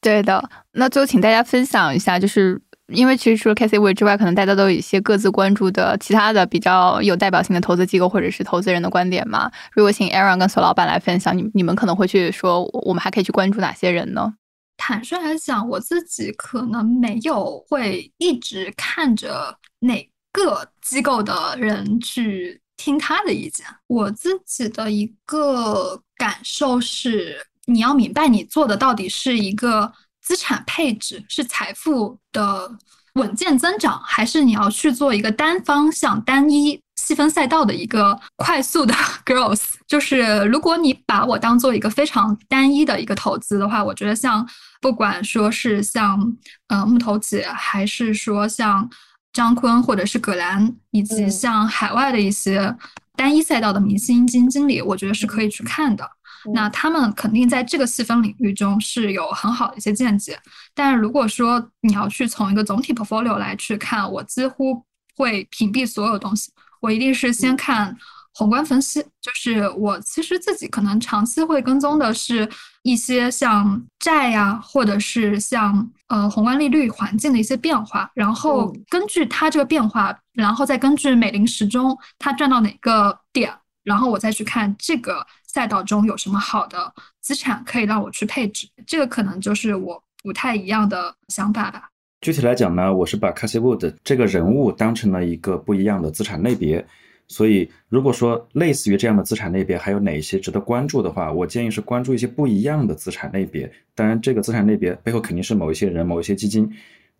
对的，那最后请大家分享一下，就是因为其实除了 Casey Way 之外，可能大家都有一些各自关注的其他的比较有代表性的投资机构或者是投资人的观点嘛。如果请 Aaron 跟索老板来分享，你你们可能会去说，我们还可以去关注哪些人呢？坦率来讲，我自己可能没有会一直看着哪个机构的人去。听他的意见，我自己的一个感受是，你要明白你做的到底是一个资产配置，是财富的稳健增长，还是你要去做一个单方向、单一细分赛道的一个 快速的 growth。就是如果你把我当做一个非常单一的一个投资的话，我觉得像不管说是像呃木头姐，还是说像张坤或者是葛兰，以及像海外的一些单一赛道的明星基金经理，我觉得是可以去看的。那他们肯定在这个细分领域中是有很好的一些见解，但是如果说你要去从一个总体 portfolio 来去看，我几乎会屏蔽所有东西，我一定是先看宏观分析。就是我其实自己可能长期会跟踪的是一些像债呀，或者是像呃宏观利率环境的一些变化，然后根据它这个变化，然后再根据美林时钟它转到哪个点，然后我再去看这个。赛道中有什么好的资产可以让我去配置？这个可能就是我不太一样的想法吧。具体来讲呢，我是把 Cassie Wood 这个人物当成了一个不一样的资产类别。所以，如果说类似于这样的资产类别还有哪些值得关注的话，我建议是关注一些不一样的资产类别。当然，这个资产类别背后肯定是某一些人、某一些基金。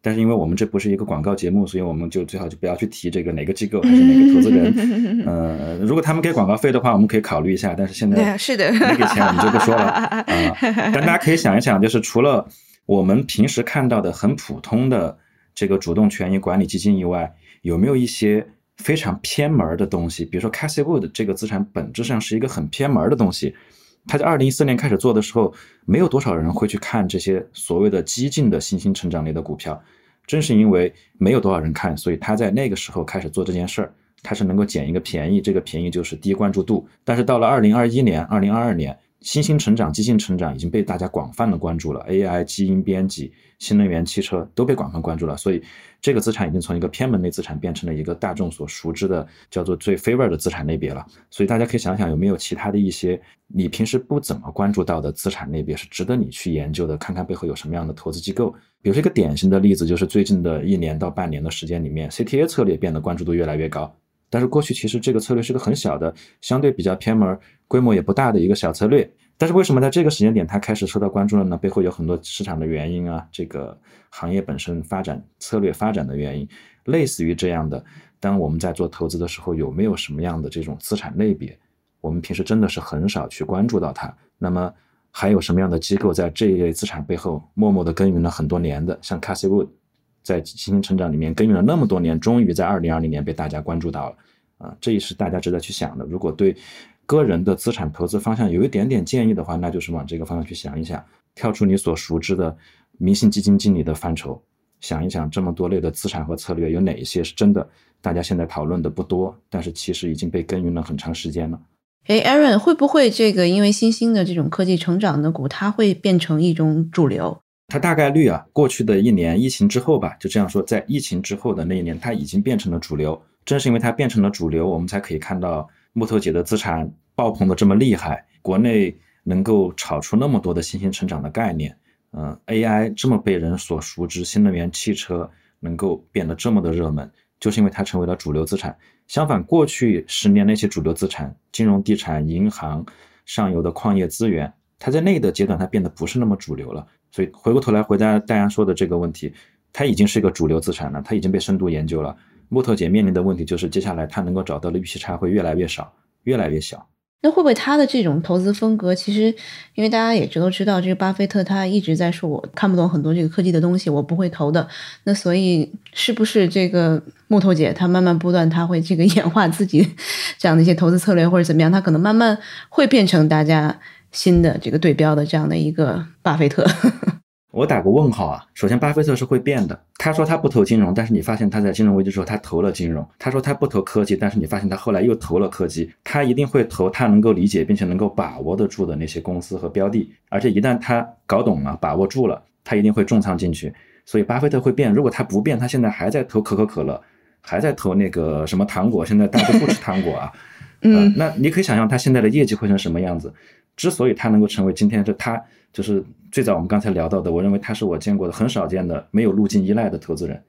但是因为我们这不是一个广告节目，所以我们就最好就不要去提这个哪个机构还是哪个投资人。呃，如果他们给广告费的话，我们可以考虑一下。但是现在是的，没给钱我们就不说了 啊。但大家可以想一想，就是除了我们平时看到的很普通的这个主动权益管理基金以外，有没有一些非常偏门的东西？比如说 Cassie Wood 这个资产本质上是一个很偏门的东西。他在二零一四年开始做的时候，没有多少人会去看这些所谓的激进的新兴成长类的股票。正是因为没有多少人看，所以他在那个时候开始做这件事儿，他是能够捡一个便宜，这个便宜就是低关注度。但是到了二零二一年、二零二二年。新兴成长、激进成长已经被大家广泛的关注了，AI、基因编辑、新能源汽车都被广泛关注了，所以这个资产已经从一个偏门类资产变成了一个大众所熟知的叫做最 favor 的资产类别了。所以大家可以想想有没有其他的一些你平时不怎么关注到的资产类别是值得你去研究的，看看背后有什么样的投资机构。比如说一个典型的例子就是最近的一年到半年的时间里面，CTA 策略变得关注度越来越高。但是过去其实这个策略是个很小的，相对比较偏门、规模也不大的一个小策略。但是为什么在这个时间点它开始受到关注了呢？背后有很多市场的原因啊，这个行业本身发展策略发展的原因，类似于这样的。当我们在做投资的时候，有没有什么样的这种资产类别，我们平时真的是很少去关注到它？那么还有什么样的机构在这一类资产背后默默的耕耘了很多年的？像 Cassie Wood。在新兴成长里面耕耘了那么多年，终于在二零二零年被大家关注到了，啊，这也是大家值得去想的。如果对个人的资产投资方向有一点点建议的话，那就是往这个方向去想一想，跳出你所熟知的明星基金经理的范畴，想一想这么多类的资产和策略有哪一些是真的大家现在讨论的不多，但是其实已经被耕耘了很长时间了。哎，Aaron 会不会这个因为新兴的这种科技成长的股，它会变成一种主流？它大概率啊，过去的一年疫情之后吧，就这样说，在疫情之后的那一年，它已经变成了主流。正是因为它变成了主流，我们才可以看到木头姐的资产爆棚的这么厉害，国内能够炒出那么多的新兴成长的概念，嗯，AI 这么被人所熟知，新能源汽车能够变得这么的热门，就是因为它成为了主流资产。相反，过去十年那些主流资产，金融、地产、银行、上游的矿业资源，它在那个阶段它变得不是那么主流了。所以回过头来回答大家说的这个问题，它已经是一个主流资产了，它已经被深度研究了。木头姐面临的问题就是，接下来它能够找到的预期差会越来越少，越来越小。那会不会他的这种投资风格，其实因为大家也都知道，这个巴菲特他一直在说，我看不懂很多这个科技的东西，我不会投的。那所以是不是这个木头姐她慢慢不断，她会这个 演化自己这样的一些投资策略，或者怎么样，她可能慢慢会变成大家。新的这个对标的这样的一个巴菲特，我打个问号啊。首先，巴菲特是会变的。他说他不投金融，但是你发现他在金融危机时候他投了金融。他说他不投科技，但是你发现他后来又投了科技。他一定会投他能够理解并且能够把握得住的那些公司和标的。而且一旦他搞懂了、把握住了，他一定会重仓进去。所以，巴菲特会变。如果他不变，他现在还在投可口可乐，还在投那个什么糖果，现在大家都不吃糖果啊。嗯，那你可以想象他现在的业绩会成什么样子。之所以他能够成为今天这他就是最早我们刚才聊到的，我认为他是我见过的很少见的没有路径依赖的投资人。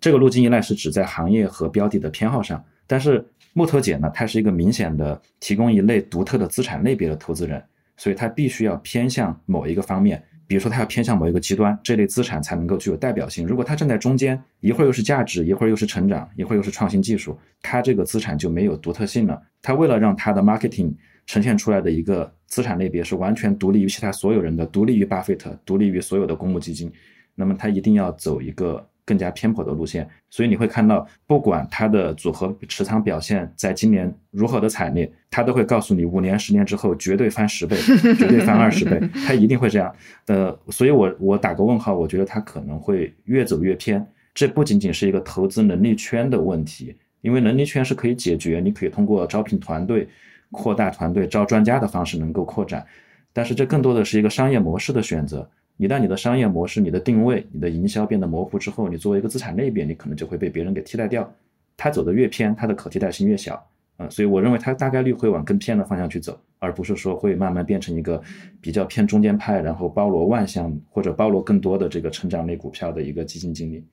这个路径依赖是指在行业和标的的偏好上，但是木头姐呢，她是一个明显的提供一类独特的资产类别的投资人，所以她必须要偏向某一个方面，比如说她要偏向某一个极端，这类资产才能够具有代表性。如果她站在中间，一会儿又是价值，一会儿又是成长，一会儿又是创新技术，她这个资产就没有独特性了。她为了让她的 marketing 呈现出来的一个资产类别是完全独立于其他所有人的，独立于巴菲特，独立于所有的公募基金，那么它一定要走一个。更加偏颇的路线，所以你会看到，不管它的组合持仓表现在今年如何的惨烈，它都会告诉你五年、十年之后绝对翻十倍，绝对翻二十倍，它一定会这样。呃，所以我我打个问号，我觉得它可能会越走越偏。这不仅仅是一个投资能力圈的问题，因为能力圈是可以解决，你可以通过招聘团队、扩大团队、招专家的方式能够扩展，但是这更多的是一个商业模式的选择。一旦你的商业模式、你的定位、你的营销变得模糊之后，你作为一个资产类别，你可能就会被别人给替代掉。它走得越偏，它的可替代性越小。嗯，所以我认为它大概率会往更偏的方向去走，而不是说会慢慢变成一个比较偏中间派，然后包罗万象或者包罗更多的这个成长类股票的一个基金经理。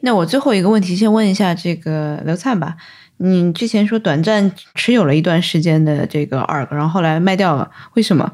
那我最后一个问题，先问一下这个刘灿吧。你之前说短暂持有了一段时间的这个 ARK，然后后来卖掉了，为什么？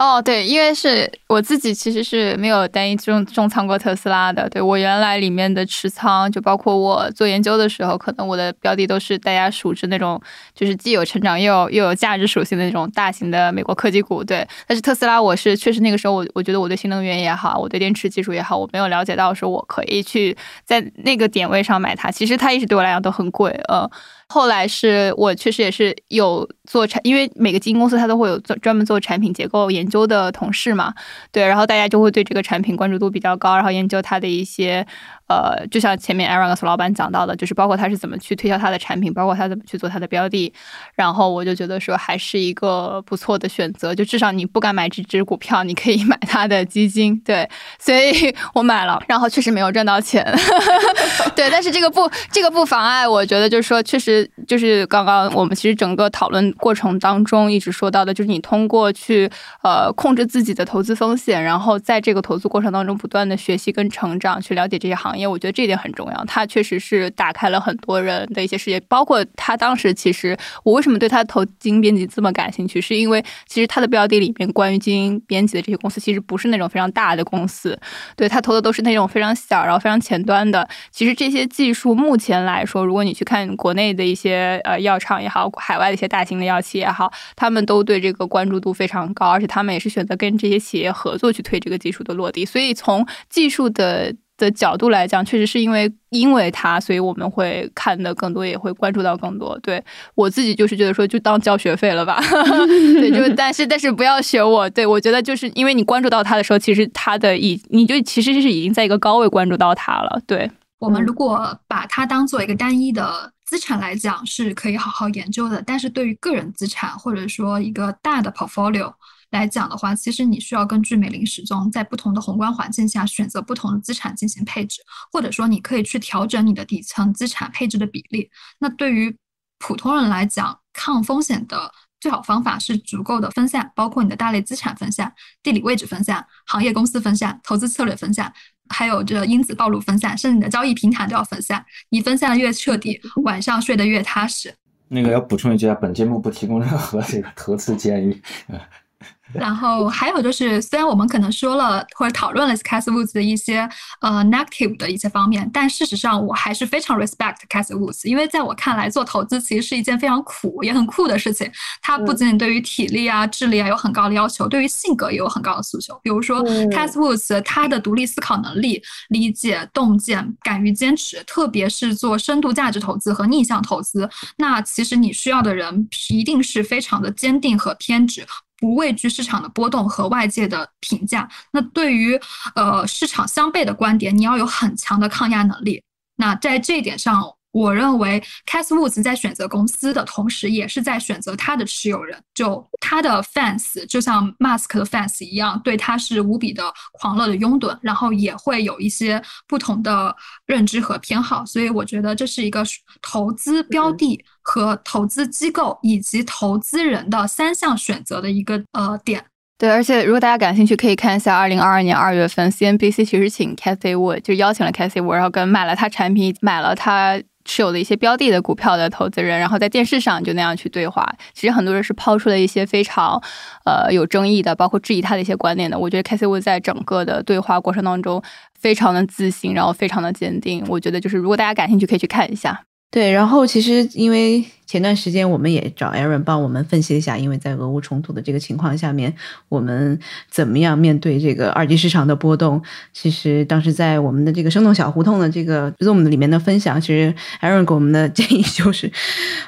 哦，对，因为是我自己其实是没有单一重重仓过特斯拉的。对我原来里面的持仓，就包括我做研究的时候，可能我的标的都是大家熟知那种，就是既有成长又有又有价值属性的那种大型的美国科技股。对，但是特斯拉，我是确实那个时候我我觉得我对新能源也好，我对电池技术也好，我没有了解到说我可以去在那个点位上买它。其实它一直对我来讲都很贵，呃。后来是我确实也是有做产，因为每个基金公司它都会有做专门做产品结构研究的同事嘛，对，然后大家就会对这个产品关注度比较高，然后研究它的一些。呃，就像前面 Aaron 和老板讲到的，就是包括他是怎么去推销他的产品，包括他怎么去做他的标的，然后我就觉得说还是一个不错的选择，就至少你不敢买这只股票，你可以 买他的基金，对，所以我买了，然后确实没有赚到钱，对，但是这个不，这个不妨碍，我觉得就是说，确实就是刚刚我们其实整个讨论过程当中一直说到的，就是你通过去呃控制自己的投资风险，然后在这个投资过程当中不断的学习跟成长，去了解这些行业。因为我觉得这点很重要，他确实是打开了很多人的一些世界，包括他当时其实我为什么对他投基因编辑这么感兴趣，是因为其实他的标的里面关于基因编辑的这些公司其实不是那种非常大的公司，对他投的都是那种非常小，然后非常前端的。其实这些技术目前来说，如果你去看国内的一些呃药厂也好，海外的一些大型的药企也好，他们都对这个关注度非常高，而且他们也是选择跟这些企业合作去推这个技术的落地。所以从技术的的角度来讲，确实是因为因为它，所以我们会看的更多，也会关注到更多。对我自己就是觉得说，就当交学费了吧。对，就 但是但是不要学我。对我觉得就是因为你关注到它的时候，其实它的已你就其实是已经在一个高位关注到它了。对我们如果把它当做一个单一的资产来讲，是可以好好研究的。但是对于个人资产或者说一个大的 portfolio。来讲的话，其实你需要根据美林时钟在不同的宏观环境下选择不同的资产进行配置，或者说你可以去调整你的底层资产配置的比例。那对于普通人来讲，抗风险的最好方法是足够的分散，包括你的大类资产分散、地理位置分散、行业公司分散、投资策略分散，还有这因子暴露分散，甚至你的交易平台都要分散。你分散的越彻底，晚上睡得越踏实。那个要补充一句啊，本节目不提供任何这个投资建议。然后还有就是，虽然我们可能说了或者讨论了 Cassie Woods 的一些呃 negative 的一些方面，但事实上我还是非常 respect Cassie Woods，因为在我看来，做投资其实是一件非常苦也很酷的事情。它不仅仅对于体力啊、智力啊有很高的要求，对于性格也有很高的诉求。比如说 Cassie Woods，他的独立思考能力、理解洞见、敢于坚持，特别是做深度价值投资和逆向投资，那其实你需要的人一定是非常的坚定和偏执。不畏惧市场的波动和外界的评价，那对于呃市场相悖的观点，你要有很强的抗压能力。那在这一点上。我认为 Cass Woods 在选择公司的同时，也是在选择他的持有人。就他的 fans，就像 Mask 的 fans 一样，对他是无比的狂热的拥趸，然后也会有一些不同的认知和偏好。所以我觉得这是一个投资标的和投资机构以及投资人的三项选择的一个呃点。对，而且如果大家感兴趣，可以看一下二零二二年二月份，CNBC 其实请 Cathy Wood 就邀请了 Cathy Wood，然后跟买了他产品，买了他持有的一些标的的股票的投资人，然后在电视上就那样去对话。其实很多人是抛出了一些非常呃有争议的，包括质疑他的一些观点的。我觉得 Casey Wood 在整个的对话过程当中非常的自信，然后非常的坚定。我觉得就是如果大家感兴趣，可以去看一下。对，然后其实因为前段时间我们也找 Aaron 帮我们分析一下，因为在俄乌冲突的这个情况下面，我们怎么样面对这个二级市场的波动？其实当时在我们的这个生动小胡同的这个 Zoom 里面的分享，其实 Aaron 给我们的建议就是，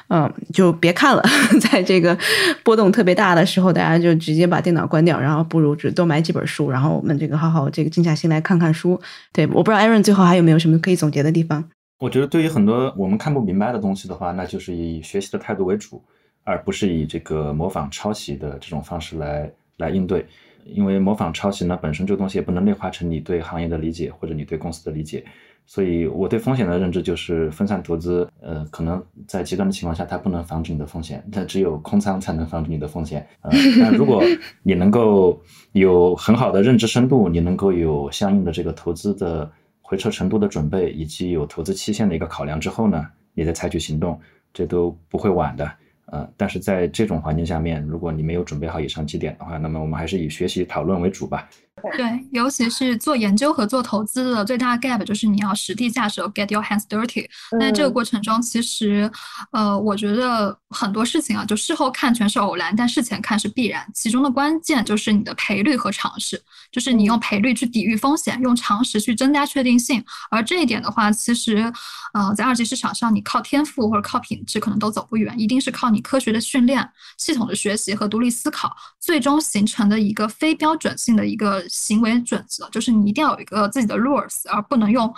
嗯，就别看了，在这个波动特别大的时候，大家就直接把电脑关掉，然后不如只多买几本书，然后我们这个好好这个静下心来看看书。对，我不知道 Aaron 最后还有没有什么可以总结的地方。我觉得对于很多我们看不明白的东西的话，那就是以学习的态度为主，而不是以这个模仿抄袭的这种方式来来应对。因为模仿抄袭呢，本身这个东西也不能内化成你对行业的理解或者你对公司的理解。所以我对风险的认知就是分散投资。呃，可能在极端的情况下，它不能防止你的风险，它只有空仓才能防止你的风险。呃，但如果 你能够有很好的认知深度，你能够有相应的这个投资的。回撤程度的准备，以及有投资期限的一个考量之后呢，你再采取行动，这都不会晚的。呃，但是在这种环境下面，如果你没有准备好以上几点的话，那么我们还是以学习讨论为主吧。对，尤其是做研究和做投资的最大的 gap 就是你要实地下手，get your hands dirty。那这个过程中，其实，呃，我觉得很多事情啊，就事后看全是偶然，但事前看是必然。其中的关键就是你的赔率和常识，就是你用赔率去抵御风险，用常识去增加确定性。而这一点的话，其实，呃，在二级市场上，你靠天赋或者靠品质可能都走不远，一定是靠你科学的训练、系统的学习和独立思考，最终形成的一个非标准性的一个。行为准则就是你一定要有一个自己的 rules，而不能用，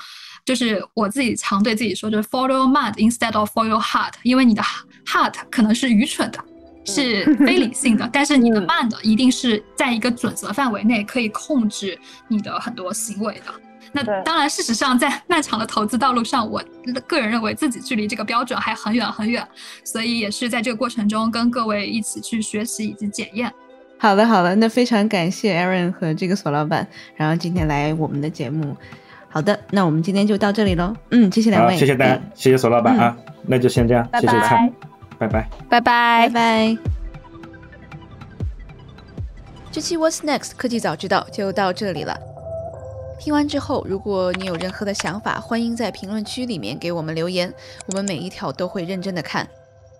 就是我自己常对自己说，就是 follow your mind instead of follow heart，因为你的 heart 可能是愚蠢的，是非理性的，但是你的 mind 一定是在一个准则范围内可以控制你的很多行为的。那当然，事实上在漫长的投资道路上，我个人认为自己距离这个标准还很远很远，所以也是在这个过程中跟各位一起去学习以及检验。好的，好的，那非常感谢 Aaron 和这个索老板，然后今天来我们的节目。好的，那我们今天就到这里喽。嗯，谢谢两位，谢谢大家，谢谢索老板啊，那就先这样，谢谢蔡，拜拜，拜拜，拜拜。这期 What's Next 科技早知道就到这里了。听完之后，如果你有任何的想法，欢迎在评论区里面给我们留言，我们每一条都会认真的看。